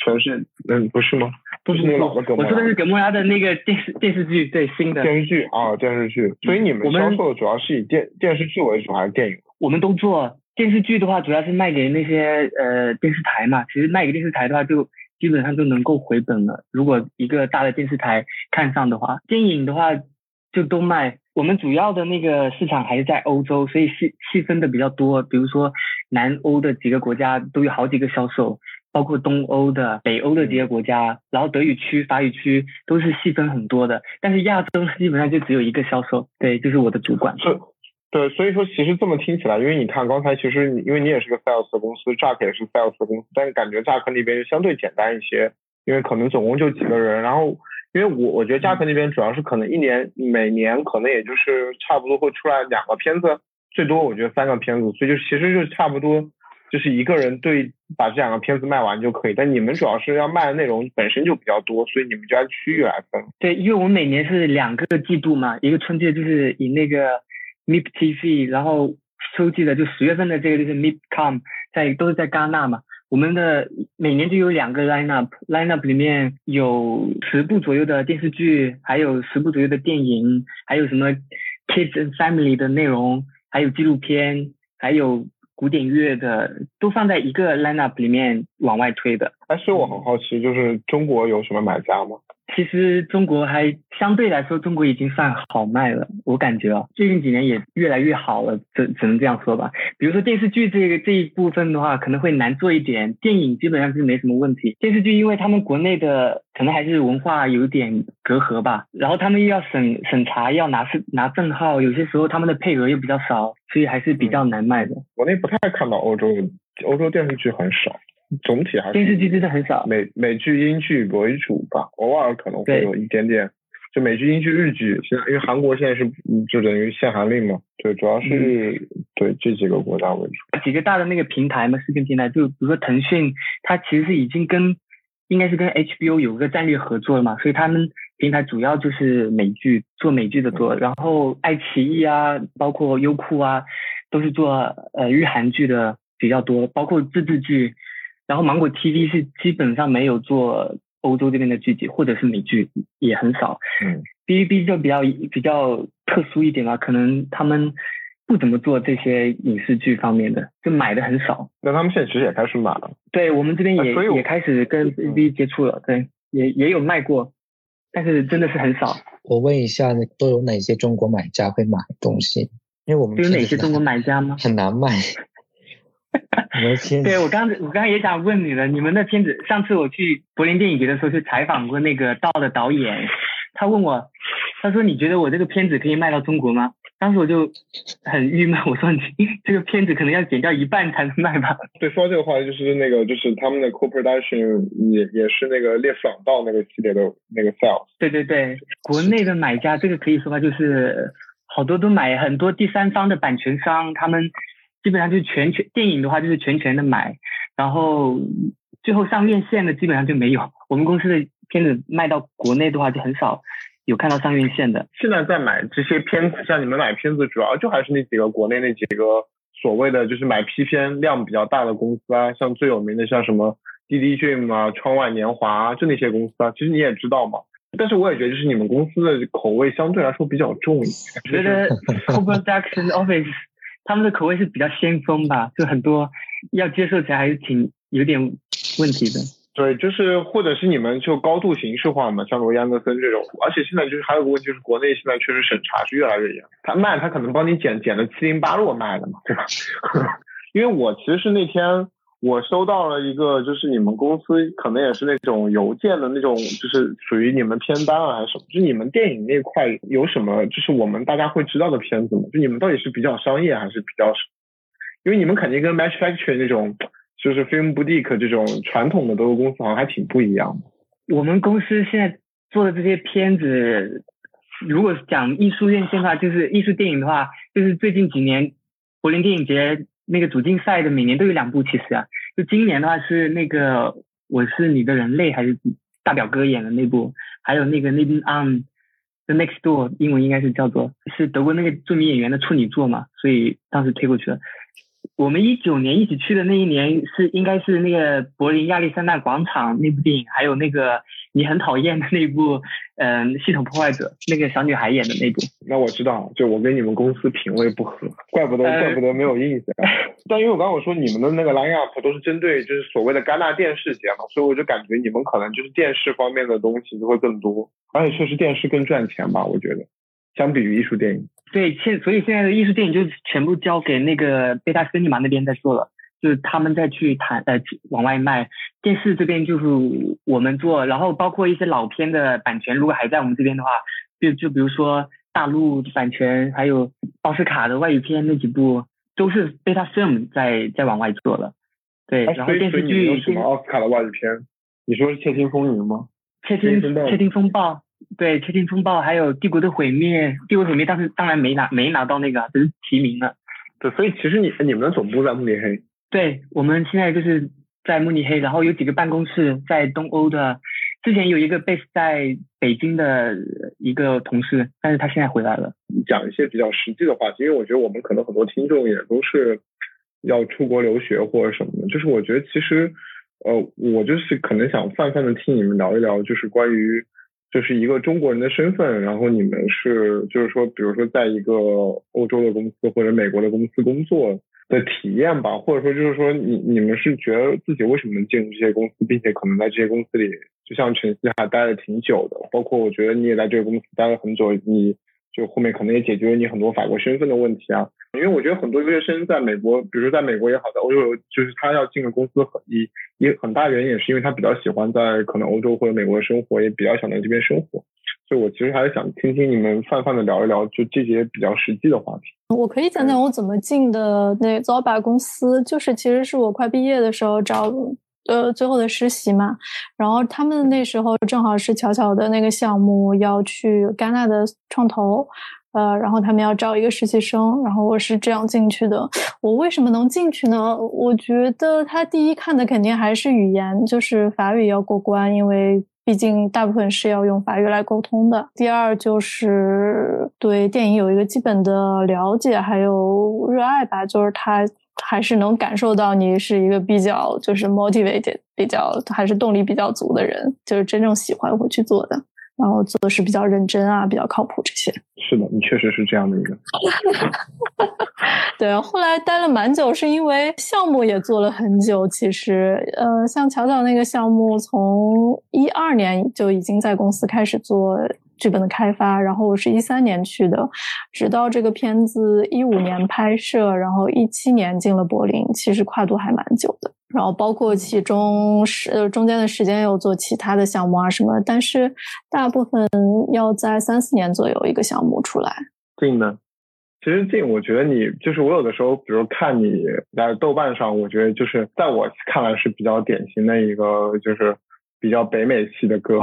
全是嗯，不是吗？不是那老的格莫拉。我说的是格莫拉的那个电视电视剧，对新的电视剧啊，电视剧。所以你们销售主要是以电电视剧为主还是电影？我们都做电视剧的话，主要是卖给那些呃电视台嘛。其实卖给电视台的话就。基本上就能够回本了。如果一个大的电视台看上的话，电影的话就都卖。我们主要的那个市场还是在欧洲，所以细细分的比较多。比如说南欧的几个国家都有好几个销售，包括东欧的、北欧的几个国家，然后德语区、法语区都是细分很多的。但是亚洲基本上就只有一个销售，对，就是我的主管。对，所以说其实这么听起来，因为你看刚才其实你因为你也是个 sales 的公司，Jack 也是 sales 的公司，但是感觉 Jack 那边就相对简单一些，因为可能总共就几个人。然后因为我我觉得 Jack 那边主要是可能一年每年可能也就是差不多会出来两个片子，最多我觉得三个片子，所以就其实就差不多，就是一个人对把这两个片子卖完就可以。但你们主要是要卖的内容本身就比较多，所以你们就按区域来分。对，因为我们每年是两个季度嘛，一个春季就是以那个 MIP TV，然后秋季的就十月份的这个就是 MIPCOM，在都是在戛纳嘛。我们的每年就有两个 line up，line up 里面有十部左右的电视剧，还有十部左右的电影，还有什么 kids and family 的内容，还有纪录片，还有古典乐的，都放在一个 line up 里面往外推的。但是我很好奇，就是中国有什么买家吗？其实中国还相对来说，中国已经算好卖了。我感觉啊，最近几年也越来越好了，只只能这样说吧。比如说电视剧这个这一部分的话，可能会难做一点。电影基本上是没什么问题。电视剧因为他们国内的可能还是文化有点隔阂吧，然后他们又要审审查，要拿是拿证号，有些时候他们的配额又比较少，所以还是比较难卖的。国内不太看到欧洲，欧洲电视剧很少。总体还是电视剧真的很少，美美剧、英剧为主吧，偶尔可能会有一点点，就美剧、英剧、日剧。现在因为韩国现在是就等于限韩令嘛，对，主要是对这几个国家为主。几个大的那个平台嘛，视频平台，就比如说腾讯，它其实是已经跟应该是跟 HBO 有个战略合作了嘛，所以他们平台主要就是美剧，做美剧的做，然后爱奇艺啊，包括优酷啊，都是做呃日韩剧的比较多，包括自制剧。然后芒果 TV 是基本上没有做欧洲这边的剧集，或者是美剧也很少。嗯，B B 就比较比较特殊一点吧，可能他们不怎么做这些影视剧方面的，就买的很少。那他们现在其实也开始买了。对我们这边也也开始跟 B B 接触了，对，也也有卖过，但是真的是很少。我问一下，都有哪些中国买家会买东西？因为我们有哪些中国买家吗？很难卖。对我刚我刚刚也想问你了，你们的片子，上次我去柏林电影节的时候去采访过那个道的导演，他问我，他说你觉得我这个片子可以卖到中国吗？当时我就很郁闷，我说你这个片子可能要剪掉一半才能卖吧。对，说这个话就是那个就是他们的 co-production 也也是那个列夫朗道那个系列的那个 sales。对对对，国内的买家这个可以说吧，就是好多都买很多第三方的版权商，他们。基本上就是全权电影的话就是全权的买，然后最后上院线的基本上就没有。我们公司的片子卖到国内的话就很少有看到上院线的。现在在买这些片子，像你们买片子主要就还是那几个国内那几个所谓的就是买批片量比较大的公司啊，像最有名的像什么滴滴 Dream 啊、窗外年华啊，就那些公司啊。其实你也知道嘛，但是我也觉得就是你们公司的口味相对来说比较重一点。觉得 Co-production Office。他们的口味是比较先锋吧，就很多要接受起来还是挺有点问题的。对，就是或者是你们就高度形式化嘛，像罗伊安德森这种。而且现在就是还有个问题，就是国内现在确实审查是越来越严。他卖他可能帮你剪剪的七零八落卖的嘛，对吧？因为我其实是那天。我收到了一个，就是你们公司可能也是那种邮件的那种，就是属于你们片单啊还是什么？就你们电影那块有什么，就是我们大家会知道的片子吗？就你们到底是比较商业还是比较？因为你们肯定跟 Match Factory 那种，就是 Film Boutique 这种传统的德国公司好像还挺不一样的。我们公司现在做的这些片子，如果讲艺术院线的话，就是艺术电影的话，就是最近几年柏林电影节。那个主竞赛的每年都有两部，其实啊，就今年的话是那个我是你的人类还是大表哥演的那部，还有那个那部 on the next door，英文应该是叫做是德国那个著名演员的处女作嘛，所以当时推过去了。我们一九年一起去的那一年是应该是那个柏林亚历山大广场那部电影，还有那个你很讨厌的那部，嗯，系统破坏者那个小女孩演的那部。那我知道，就我跟你们公司品味不合，怪不得怪不得没有印象。但因为我刚刚我说你们的那个 line up 都是针对就是所谓的戛纳电视节嘛，所以我就感觉你们可能就是电视方面的东西就会更多，而且确实电视更赚钱吧，我觉得，相比于艺术电影。对，现所以现在的艺术电影就全部交给那个贝塔森尼玛那边在做了，就是他们在去谈呃往外卖。电视这边就是我们做，然后包括一些老片的版权，如果还在我们这边的话，就就比如说大陆版权，还有奥斯卡的外语片那几部，都是贝塔 film 在在往外做了。对，然后电视剧有什么奥斯卡的外语片？你说是《窃听风云》吗？窃听窃听风暴。对，窃听风暴还有帝国的毁灭，帝国毁灭当时当然没拿没拿到那个，只是提名了。对，所以其实你你们的总部在慕尼黑。对，我们现在就是在慕尼黑，然后有几个办公室在东欧的。之前有一个 base 在北京的一个同事，但是他现在回来了。讲一些比较实际的话题，因为我觉得我们可能很多听众也都是要出国留学或者什么的。就是我觉得其实，呃，我就是可能想泛泛的听你们聊一聊，就是关于就是一个中国人的身份，然后你们是就是说，比如说在一个欧洲的公司或者美国的公司工作。的体验吧，或者说就是说，你你们是觉得自己为什么能进入这些公司，并且可能在这些公司里，就像晨曦还待了挺久的，包括我觉得你也在这个公司待了很久，你就后面可能也解决了你很多法国身份的问题啊。因为我觉得很多留学生在美国，比如说在美国也好，在欧洲，就是他要进个公司，很一一很大原因也是因为他比较喜欢在可能欧洲或者美国生活，也比较想在这边生活。所以我其实还是想听听你们泛泛的聊一聊，就这些比较实际的话题。我可以讲讲我怎么进的那 Zoba 公司，就是其实是我快毕业的时候找呃最后的实习嘛，然后他们那时候正好是巧巧的那个项目要去戛纳的创投，呃，然后他们要招一个实习生，然后我是这样进去的。我为什么能进去呢？我觉得他第一看的肯定还是语言，就是法语要过关，因为。毕竟大部分是要用法语来沟通的。第二就是对电影有一个基本的了解，还有热爱吧，就是他还是能感受到你是一个比较就是 motivated，比较还是动力比较足的人，就是真正喜欢会去做的。然后做的是比较认真啊，比较靠谱这些。是的，你确实是这样的一个。对，后来待了蛮久，是因为项目也做了很久。其实，呃，像巧巧那个项目，从一二年就已经在公司开始做剧本的开发，然后我是一三年去的，直到这个片子一五年拍摄，然后一七年进了柏林，其实跨度还蛮久的。然后包括其中是中间的时间有做其他的项目啊什么，但是大部分要在三四年左右一个项目出来。静呢？其实静，我觉得你就是我有的时候，比如看你在豆瓣上，我觉得就是在我看来是比较典型的一个，就是比较北美系的歌。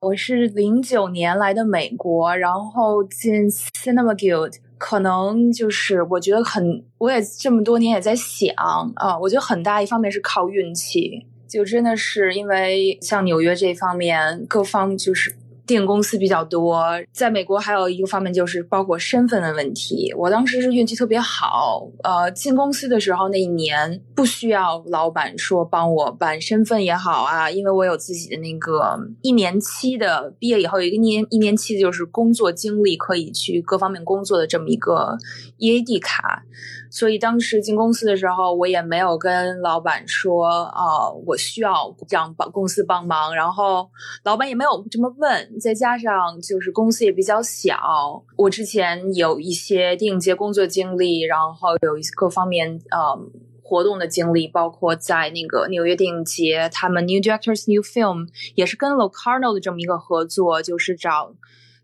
我是零九年来的美国，然后进 Cinema Guild，可能就是我觉得很，我也这么多年也在想啊，我觉得很大一方面是靠运气，就真的是因为像纽约这方面各方就是。电影公司比较多，在美国还有一个方面就是包括身份的问题。我当时是运气特别好，呃，进公司的时候那一年不需要老板说帮我办身份也好啊，因为我有自己的那个一年期的，毕业以后有一个年一年期的就是工作经历，可以去各方面工作的这么一个 EAD 卡。所以当时进公司的时候，我也没有跟老板说啊，我需要让帮公司帮忙，然后老板也没有这么问。再加上就是公司也比较小，我之前有一些电影节工作经历，然后有一些各方面呃活动的经历，包括在那个纽约电影节，他们 New Directors New Film 也是跟 Locarno 的这么一个合作，就是找。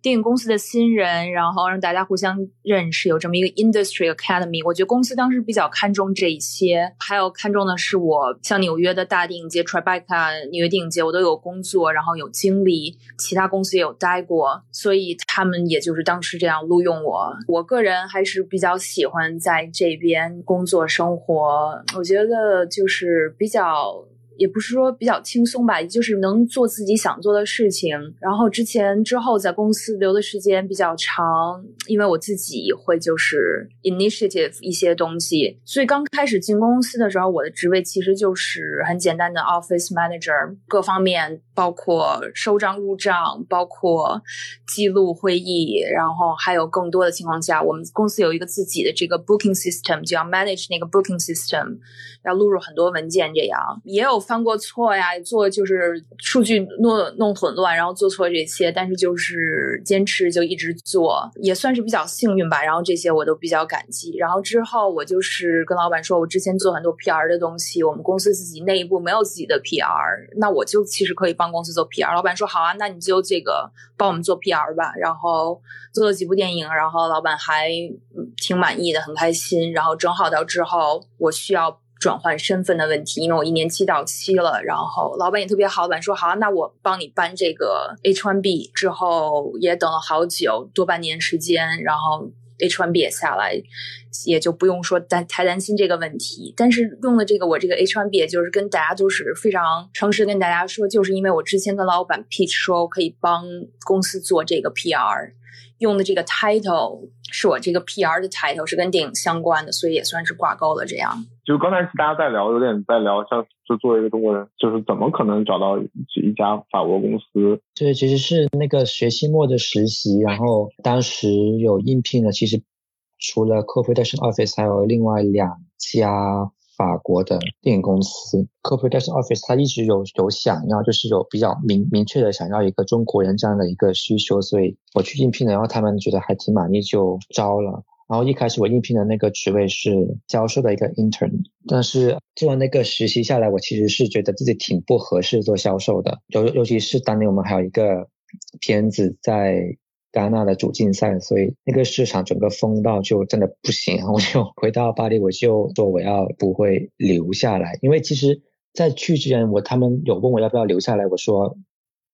电影公司的新人，然后让大家互相认识，有这么一个 industry academy。我觉得公司当时比较看重这一些，还有看重的是我像纽约的大电影节 Tribeca 纽约电影节，我都有工作，然后有经历，其他公司也有待过，所以他们也就是当时这样录用我。我个人还是比较喜欢在这边工作生活，我觉得就是比较。也不是说比较轻松吧，就是能做自己想做的事情。然后之前之后在公司留的时间比较长，因为我自己会就是 initiative 一些东西，所以刚开始进公司的时候，我的职位其实就是很简单的 office manager，各方面包括收账入账，包括记录会议，然后还有更多的情况下，我们公司有一个自己的这个 booking system，就要 manage 那个 booking system，要录入很多文件，这样也有。犯过错呀，做就是数据弄弄混乱，然后做错这些，但是就是坚持就一直做，也算是比较幸运吧。然后这些我都比较感激。然后之后我就是跟老板说，我之前做很多 PR 的东西，我们公司自己内部没有自己的 PR，那我就其实可以帮公司做 PR。老板说好啊，那你就这个帮我们做 PR 吧。然后做了几部电影，然后老板还挺满意的，很开心。然后正好到之后我需要。转换身份的问题，因为我一年期到期了，然后老板也特别好，老板说好，那我帮你办这个 H1B，之后也等了好久，多半年时间，然后 H1B 也下来，也就不用说担太担心这个问题。但是用了这个我这个 H1B，也就是跟大家都是非常诚实跟大家说，就是因为我之前跟老板 pitch 说我可以帮公司做这个 PR。用的这个 title 是我这个 PR 的 title 是跟电影相关的，所以也算是挂钩了。这样，就刚才大家在聊，有点在聊，像就作为一个中国人，就是怎么可能找到一家法国公司？对，其实是那个学期末的实习，然后当时有应聘的，其实除了 Corporation Office，还有另外两家。法国的电影公司 Corporate Office，他一直有有想要，就是有比较明明确的想要一个中国人这样的一个需求，所以我去应聘了，然后他们觉得还挺满意，就招了。然后一开始我应聘的那个职位是销售的一个 intern，但是做那个实习下来，我其实是觉得自己挺不合适做销售的，尤尤其是当年我们还有一个片子在。戛纳的主竞赛，所以那个市场整个风道就真的不行，然 后我就回到巴黎，我就说我要不会留下来，因为其实在去之前，我他们有问我要不要留下来，我说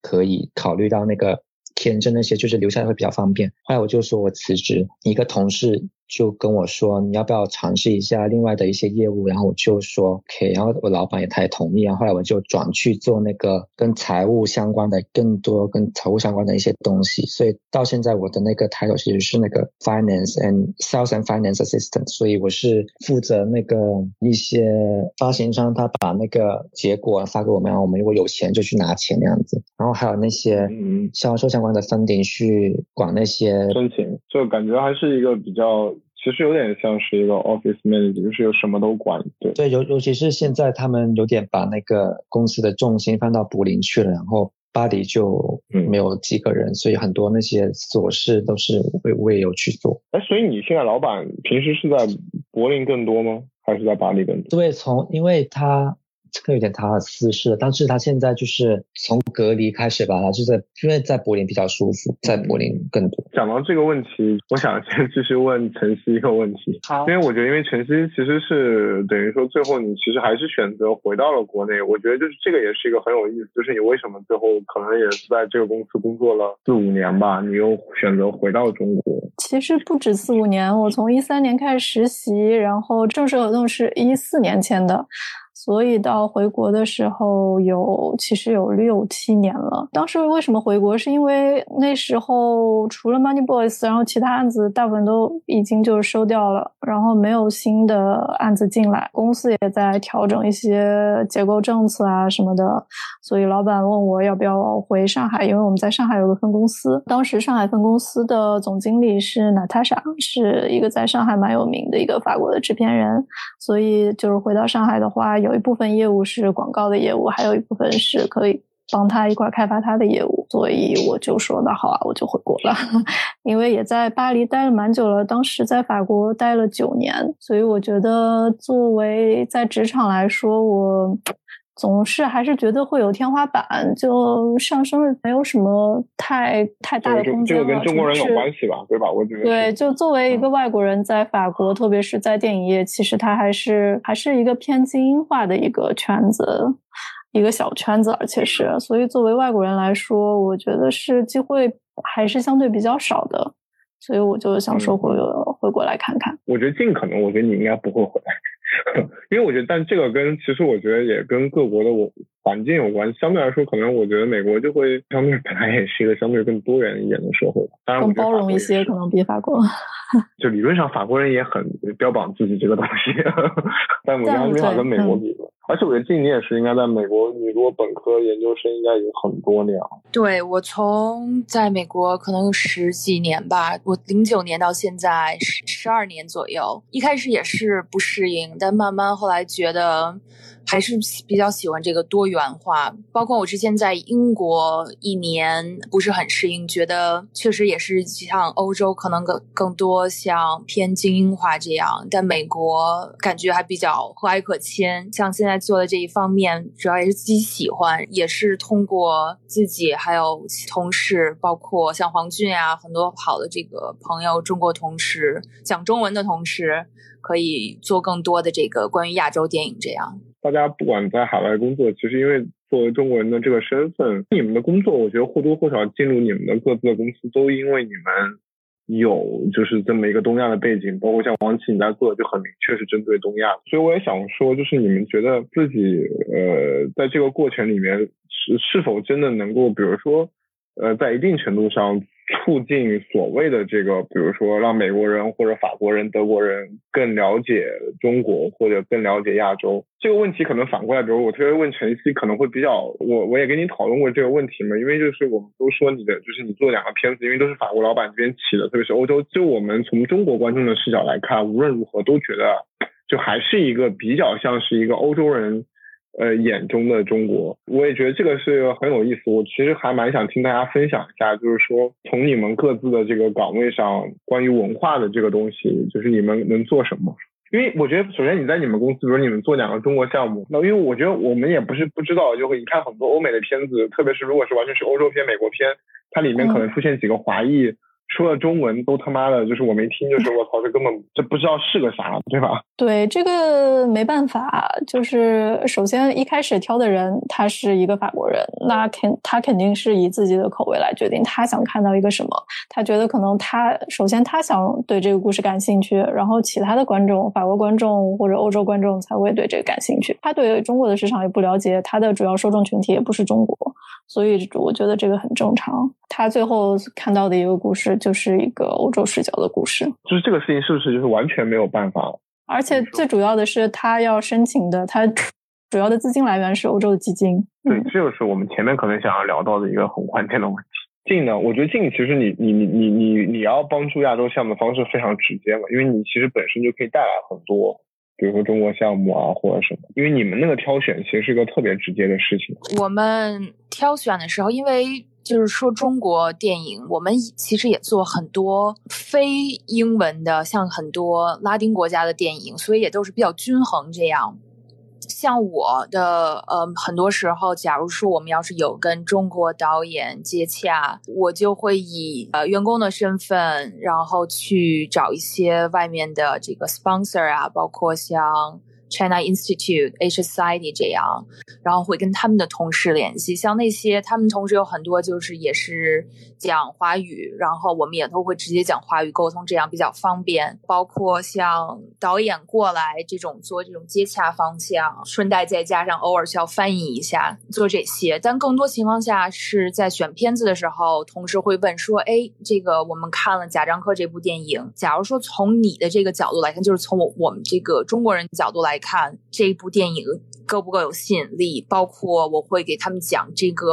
可以考虑到那个签证那些，就是留下来会比较方便。后来我就说我辞职，一个同事。就跟我说你要不要尝试一下另外的一些业务，然后我就说 OK，然后我老板也他也同意，然后后来我就转去做那个跟财务相关的更多跟财务相关的一些东西，所以到现在我的那个 title 其实是那个 Finance and Sales and Finance Assistant，所以我是负责那个一些发行商他把那个结果发给我们，然后我们如果有钱就去拿钱那样子，然后还有那些销售相关的 funding 去管那些申请，就感觉还是一个比较。其实有点像是一个 office manager，就是有什么都管。对对，尤尤其是现在他们有点把那个公司的重心放到柏林去了，然后巴黎就没有几个人，所以很多那些琐事都是我我也有去做。哎，所以你现在老板平时是在柏林更多吗？还是在巴黎更多？对，从因为他。这个有点他的私事，但是他现在就是从隔离开始吧，他就在因为在柏林比较舒服，在柏林更多。讲到这个问题，我想先继续问晨曦一个问题。好，因为我觉得，因为晨曦其实是等于说最后你其实还是选择回到了国内，我觉得就是这个也是一个很有意思，就是你为什么最后可能也是在这个公司工作了四五年吧，你又选择回到中国？其实不止四五年，我从一三年开始实习，然后正式合同是一四年签的。所以到回国的时候有其实有六七年了。当时为什么回国？是因为那时候除了 Money Boys，然后其他案子大部分都已经就是收掉了，然后没有新的案子进来，公司也在调整一些结构政策啊什么的。所以老板问我要不要回上海，因为我们在上海有个分公司。当时上海分公司的总经理是 Natasha，是一个在上海蛮有名的一个法国的制片人。所以就是回到上海的话，有有一部分业务是广告的业务，还有一部分是可以帮他一块开发他的业务。所以我就说那好啊，我就回国了。因为也在巴黎待了蛮久了，当时在法国待了九年，所以我觉得作为在职场来说，我。总是还是觉得会有天花板，就上升没有什么太太大的空间这个跟中国人有关系吧，对吧？我觉得对，就作为一个外国人在法国，特别是在电影业，其实它还是还是一个偏精英化的一个圈子，一个小圈子，而且是，所以作为外国人来说，我觉得是机会还是相对比较少的，所以我就想说回回过来看看。我觉得尽可能，我觉得你应该不会回来。因为我觉得，但这个跟其实我觉得也跟各国的我环境有关。相对来说，可能我觉得美国就会相对本来也是一个相对更多元一点的社会，当然更包容一些，可能比法国。就理论上，法国人也很标榜自己这个东西，但我觉得没法跟美国比。而且我觉得静你也是应该在美国，你如果本科、研究生应该有很多年了。对我从在美国可能有十几年吧，我零九年到现在十十二年左右。一开始也是不适应，但慢慢后来觉得。还是比较喜欢这个多元化，包括我之前在英国一年不是很适应，觉得确实也是像欧洲可能更更多像偏精英化这样，但美国感觉还比较和蔼可亲。像现在做的这一方面，主要也是自己喜欢，也是通过自己还有同事，包括像黄俊啊，很多好的这个朋友，中国同事讲中文的同事，可以做更多的这个关于亚洲电影这样。大家不管在海外工作，其实因为作为中国人的这个身份，你们的工作，我觉得或多或少进入你们的各自的公司，都因为你们有就是这么一个东亚的背景，包括像王琦你在做的就很明确是针对东亚，所以我也想说，就是你们觉得自己呃在这个过程里面是是否真的能够，比如说呃在一定程度上。促进所谓的这个，比如说让美国人或者法国人、德国人更了解中国或者更了解亚洲这个问题，可能反过来，比如我特别问晨曦，可能会比较，我我也跟你讨论过这个问题嘛，因为就是我们都说你的，就是你做两个片子，因为都是法国老板这边起的，特别是欧洲，就我们从中国观众的视角来看，无论如何都觉得，就还是一个比较像是一个欧洲人。呃，眼中的中国，我也觉得这个是很有意思。我其实还蛮想听大家分享一下，就是说从你们各自的这个岗位上，关于文化的这个东西，就是你们能做什么？因为我觉得，首先你在你们公司，比如你们做两个中国项目，那因为我觉得我们也不是不知道，就会你看很多欧美的片子，特别是如果是完全是欧洲片、美国片，它里面可能出现几个华裔。说了中文都他妈的，就是我没听，就是我操，这根本这不知道是个啥，对吧？对，这个没办法，就是首先一开始挑的人他是一个法国人，那肯他肯定是以自己的口味来决定他想看到一个什么，他觉得可能他首先他想对这个故事感兴趣，然后其他的观众，法国观众或者欧洲观众才会对这个感兴趣。他对中国的市场也不了解，他的主要受众群体也不是中国，所以我觉得这个很正常。他最后看到的一个故事。就是一个欧洲视角的故事，就是这个事情是不是就是完全没有办法？而且最主要的是，他要申请的，他主要的资金来源是欧洲的基金。对，这就是我们前面可能想要聊到的一个很关键的问题。进呢，我觉得进其实你你你你你你要帮助亚洲项目的方式非常直接嘛，因为你其实本身就可以带来很多，比如说中国项目啊或者什么，因为你们那个挑选其实是个特别直接的事情。我们挑选的时候，因为。就是说，中国电影，我们其实也做很多非英文的，像很多拉丁国家的电影，所以也都是比较均衡这样。像我的，呃，很多时候，假如说我们要是有跟中国导演接洽，我就会以呃员工的身份，然后去找一些外面的这个 sponsor 啊，包括像。China Institute、Asia Society 这样，然后会跟他们的同事联系。像那些他们同事有很多，就是也是讲华语，然后我们也都会直接讲华语沟通，这样比较方便。包括像导演过来这种做这种接洽方向，顺带再加上偶尔需要翻译一下做这些。但更多情况下是在选片子的时候，同事会问说：“哎，这个我们看了贾樟柯这部电影，假如说从你的这个角度来看，就是从我我们这个中国人角度来。”看这部电影够不够有吸引力？包括我会给他们讲这个。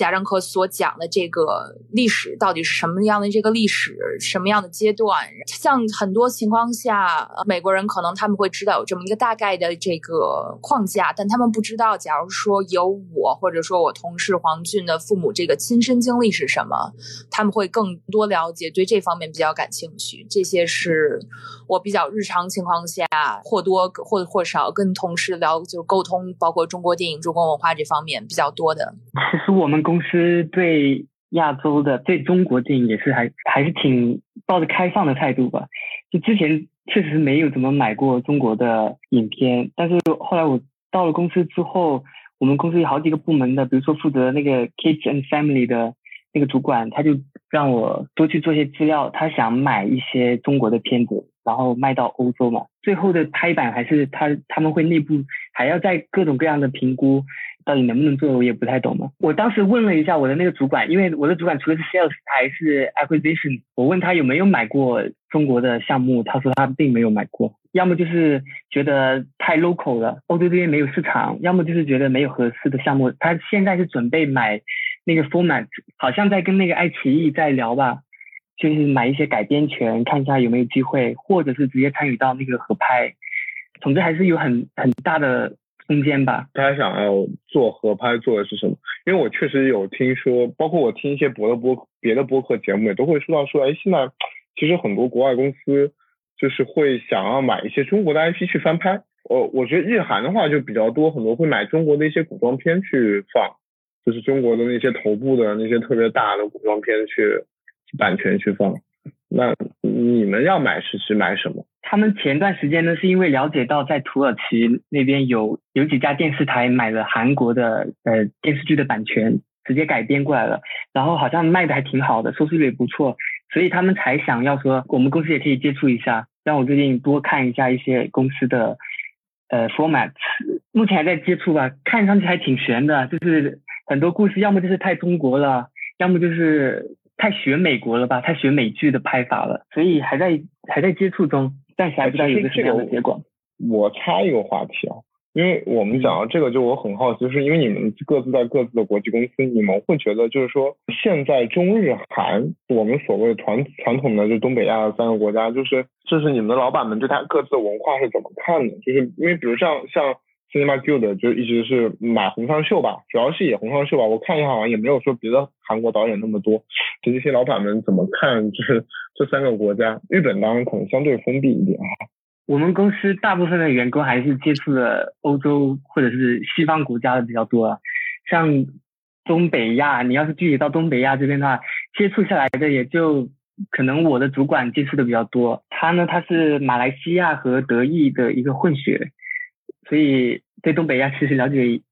贾樟柯所讲的这个历史到底是什么样的？这个历史什么样的阶段？像很多情况下，美国人可能他们会知道有这么一个大概的这个框架，但他们不知道，假如说有我或者说我同事黄俊的父母这个亲身经历是什么，他们会更多了解，对这方面比较感兴趣。这些是我比较日常情况下或多或或少跟同事聊，就是沟通，包括中国电影、中国文化这方面比较多的。其实我们。公司对亚洲的、对中国电影也是还还是挺抱着开放的态度吧。就之前确实没有怎么买过中国的影片，但是后来我到了公司之后，我们公司有好几个部门的，比如说负责那个 Kids and Family 的那个主管，他就让我多去做些资料，他想买一些中国的片子，然后卖到欧洲嘛。最后的拍板还是他他们会内部还要在各种各样的评估。到底能不能做，我也不太懂嘛。我当时问了一下我的那个主管，因为我的主管除了是 sales，他还是 acquisition。我问他有没有买过中国的项目，他说他并没有买过，要么就是觉得太 local 了，欧洲这边没有市场，要么就是觉得没有合适的项目。他现在是准备买那个 format，好像在跟那个爱奇艺在聊吧，就是买一些改编权，看一下有没有机会，或者是直接参与到那个合拍。总之还是有很很大的。空间吧，他想要做合拍做的是什么？因为我确实有听说，包括我听一些别的播别的播客节目也都会说到说，哎，现在其实很多国外公司就是会想要买一些中国的 IP 去翻拍。我，我觉得日韩的话就比较多，很多会买中国的一些古装片去放，就是中国的那些头部的那些特别大的古装片去版权去放。那你们要买是是买什么？他们前段时间呢，是因为了解到在土耳其那边有有几家电视台买了韩国的呃电视剧的版权，直接改编过来了，然后好像卖的还挺好的，收视率也不错，所以他们才想要说，我们公司也可以接触一下，让我最近多看一下一些公司的呃 format，目前还在接触吧，看上去还挺悬的，就是很多故事要么就是太中国了，要么就是太学美国了吧，太学美剧的拍法了，所以还在还在接触中，暂时还不知道有个什么样的结果。我插一个话题啊。因为我们讲到这个，就我很好奇，就是因为你们各自在各自的国际公司，你们会觉得就是说，现在中日韩，我们所谓传传统的就东北亚的三个国家，就是就是你们的老板们对他各自的文化是怎么看的？就是因为比如像像 Cinema Guild 就一直是买红双秀吧，主要是演红双秀吧。我看一下好像也没有说别的韩国导演那么多。就这些老板们怎么看？就 是这三个国家，日本当然可能相对封闭一点啊。我们公司大部分的员工还是接触的欧洲或者是西方国家的比较多，像东北亚，你要是具体到东北亚这边的话，接触下来的也就可能我的主管接触的比较多，他呢他是马来西亚和德意的一个混血，所以对东北亚其实了解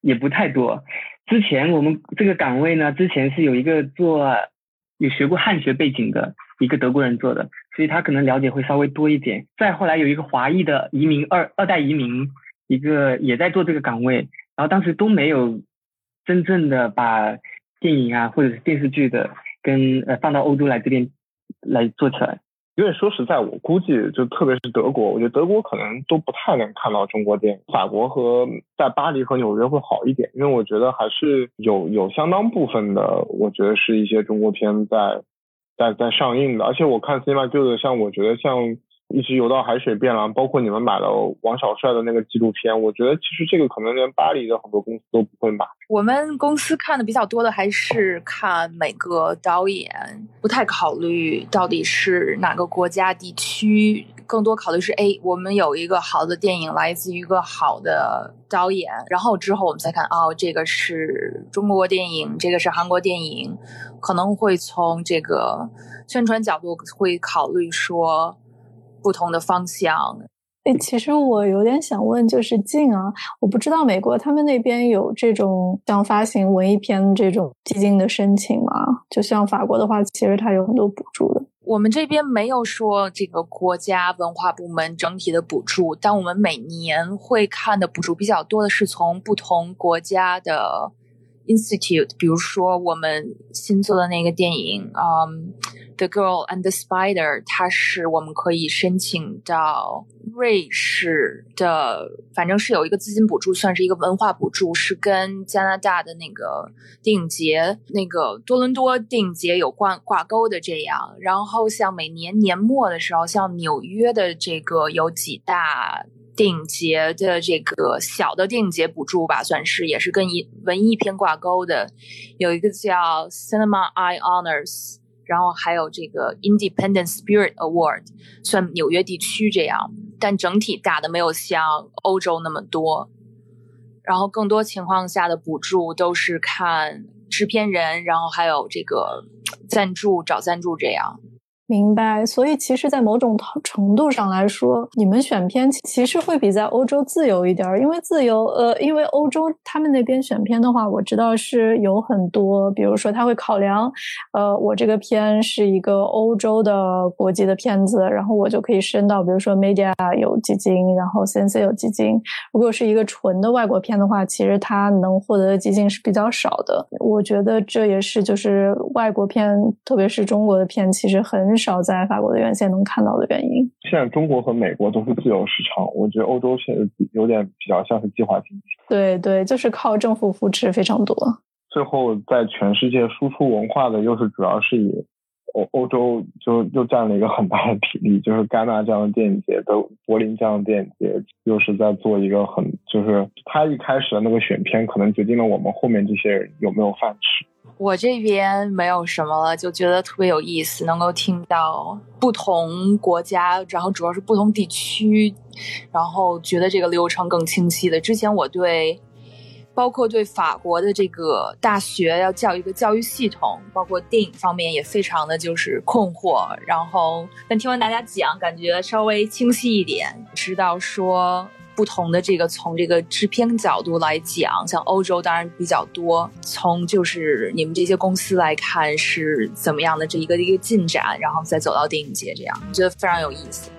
也不太多。之前我们这个岗位呢，之前是有一个做有学过汉学背景的一个德国人做的。所以他可能了解会稍微多一点。再后来有一个华裔的移民二二代移民，一个也在做这个岗位，然后当时都没有真正的把电影啊或者是电视剧的跟呃放到欧洲来这边来做起来。因为说实在，我估计就特别是德国，我觉得德国可能都不太能看到中国电影。法国和在巴黎和纽约会好一点，因为我觉得还是有有相当部分的，我觉得是一些中国片在。在在上映的，而且我看 cinema 像我觉得像一直游到海水变蓝，包括你们买了王小帅的那个纪录片，我觉得其实这个可能连巴黎的很多公司都不会买。我们公司看的比较多的还是看每个导演，不太考虑到底是哪个国家地区。更多考虑是，哎，我们有一个好的电影来自于一个好的导演，然后之后我们再看，哦，这个是中国电影，这个是韩国电影，可能会从这个宣传角度会考虑说不同的方向。哎，其实我有点想问，就是静啊，我不知道美国他们那边有这种像发行文艺片这种基金的申请吗？就像法国的话，其实它有很多补助的。我们这边没有说这个国家文化部门整体的补助，但我们每年会看的补助比较多的是从不同国家的 institute，比如说我们新做的那个电影，嗯。The Girl and the Spider，它是我们可以申请到瑞士的，反正是有一个资金补助，算是一个文化补助，是跟加拿大的那个电影节、那个多伦多电影节有挂挂钩的这样。然后像每年年末的时候，像纽约的这个有几大电影节的这个小的电影节补助吧，算是也是跟一文艺片挂钩的，有一个叫 Cinema Eye Honors。然后还有这个 Independent Spirit Award，算纽约地区这样，但整体打的没有像欧洲那么多。然后更多情况下的补助都是看制片人，然后还有这个赞助找赞助这样。明白，所以其实，在某种程度上来说，你们选片其实会比在欧洲自由一点，因为自由，呃，因为欧洲他们那边选片的话，我知道是有很多，比如说他会考量，呃，我这个片是一个欧洲的国际的片子，然后我就可以申到，比如说 Media 有基金，然后 Sense 有基金。如果是一个纯的外国片的话，其实它能获得的基金是比较少的。我觉得这也是就是外国片，特别是中国的片，其实很。少在法国的院线能看到的原因。现在中国和美国都是自由市场，我觉得欧洲现在有点比较像是计划经济。对对，就是靠政府扶持非常多。最后，在全世界输出文化的，又是主要是以欧欧洲就又占了一个很大的比例，就是戛纳这样的电影节，都柏林这样的电影节，又是在做一个很，就是他一开始的那个选片，可能决定了我们后面这些人有没有饭吃。我这边没有什么了，就觉得特别有意思，能够听到不同国家，然后主要是不同地区，然后觉得这个流程更清晰的。之前我对，包括对法国的这个大学要教一个教育系统，包括电影方面也非常的就是困惑。然后但听完大家讲，感觉稍微清晰一点，知道说。不同的这个从这个制片角度来讲，像欧洲当然比较多，从就是你们这些公司来看是怎么样的这一个一个进展，然后再走到电影节这样，我觉得非常有意思。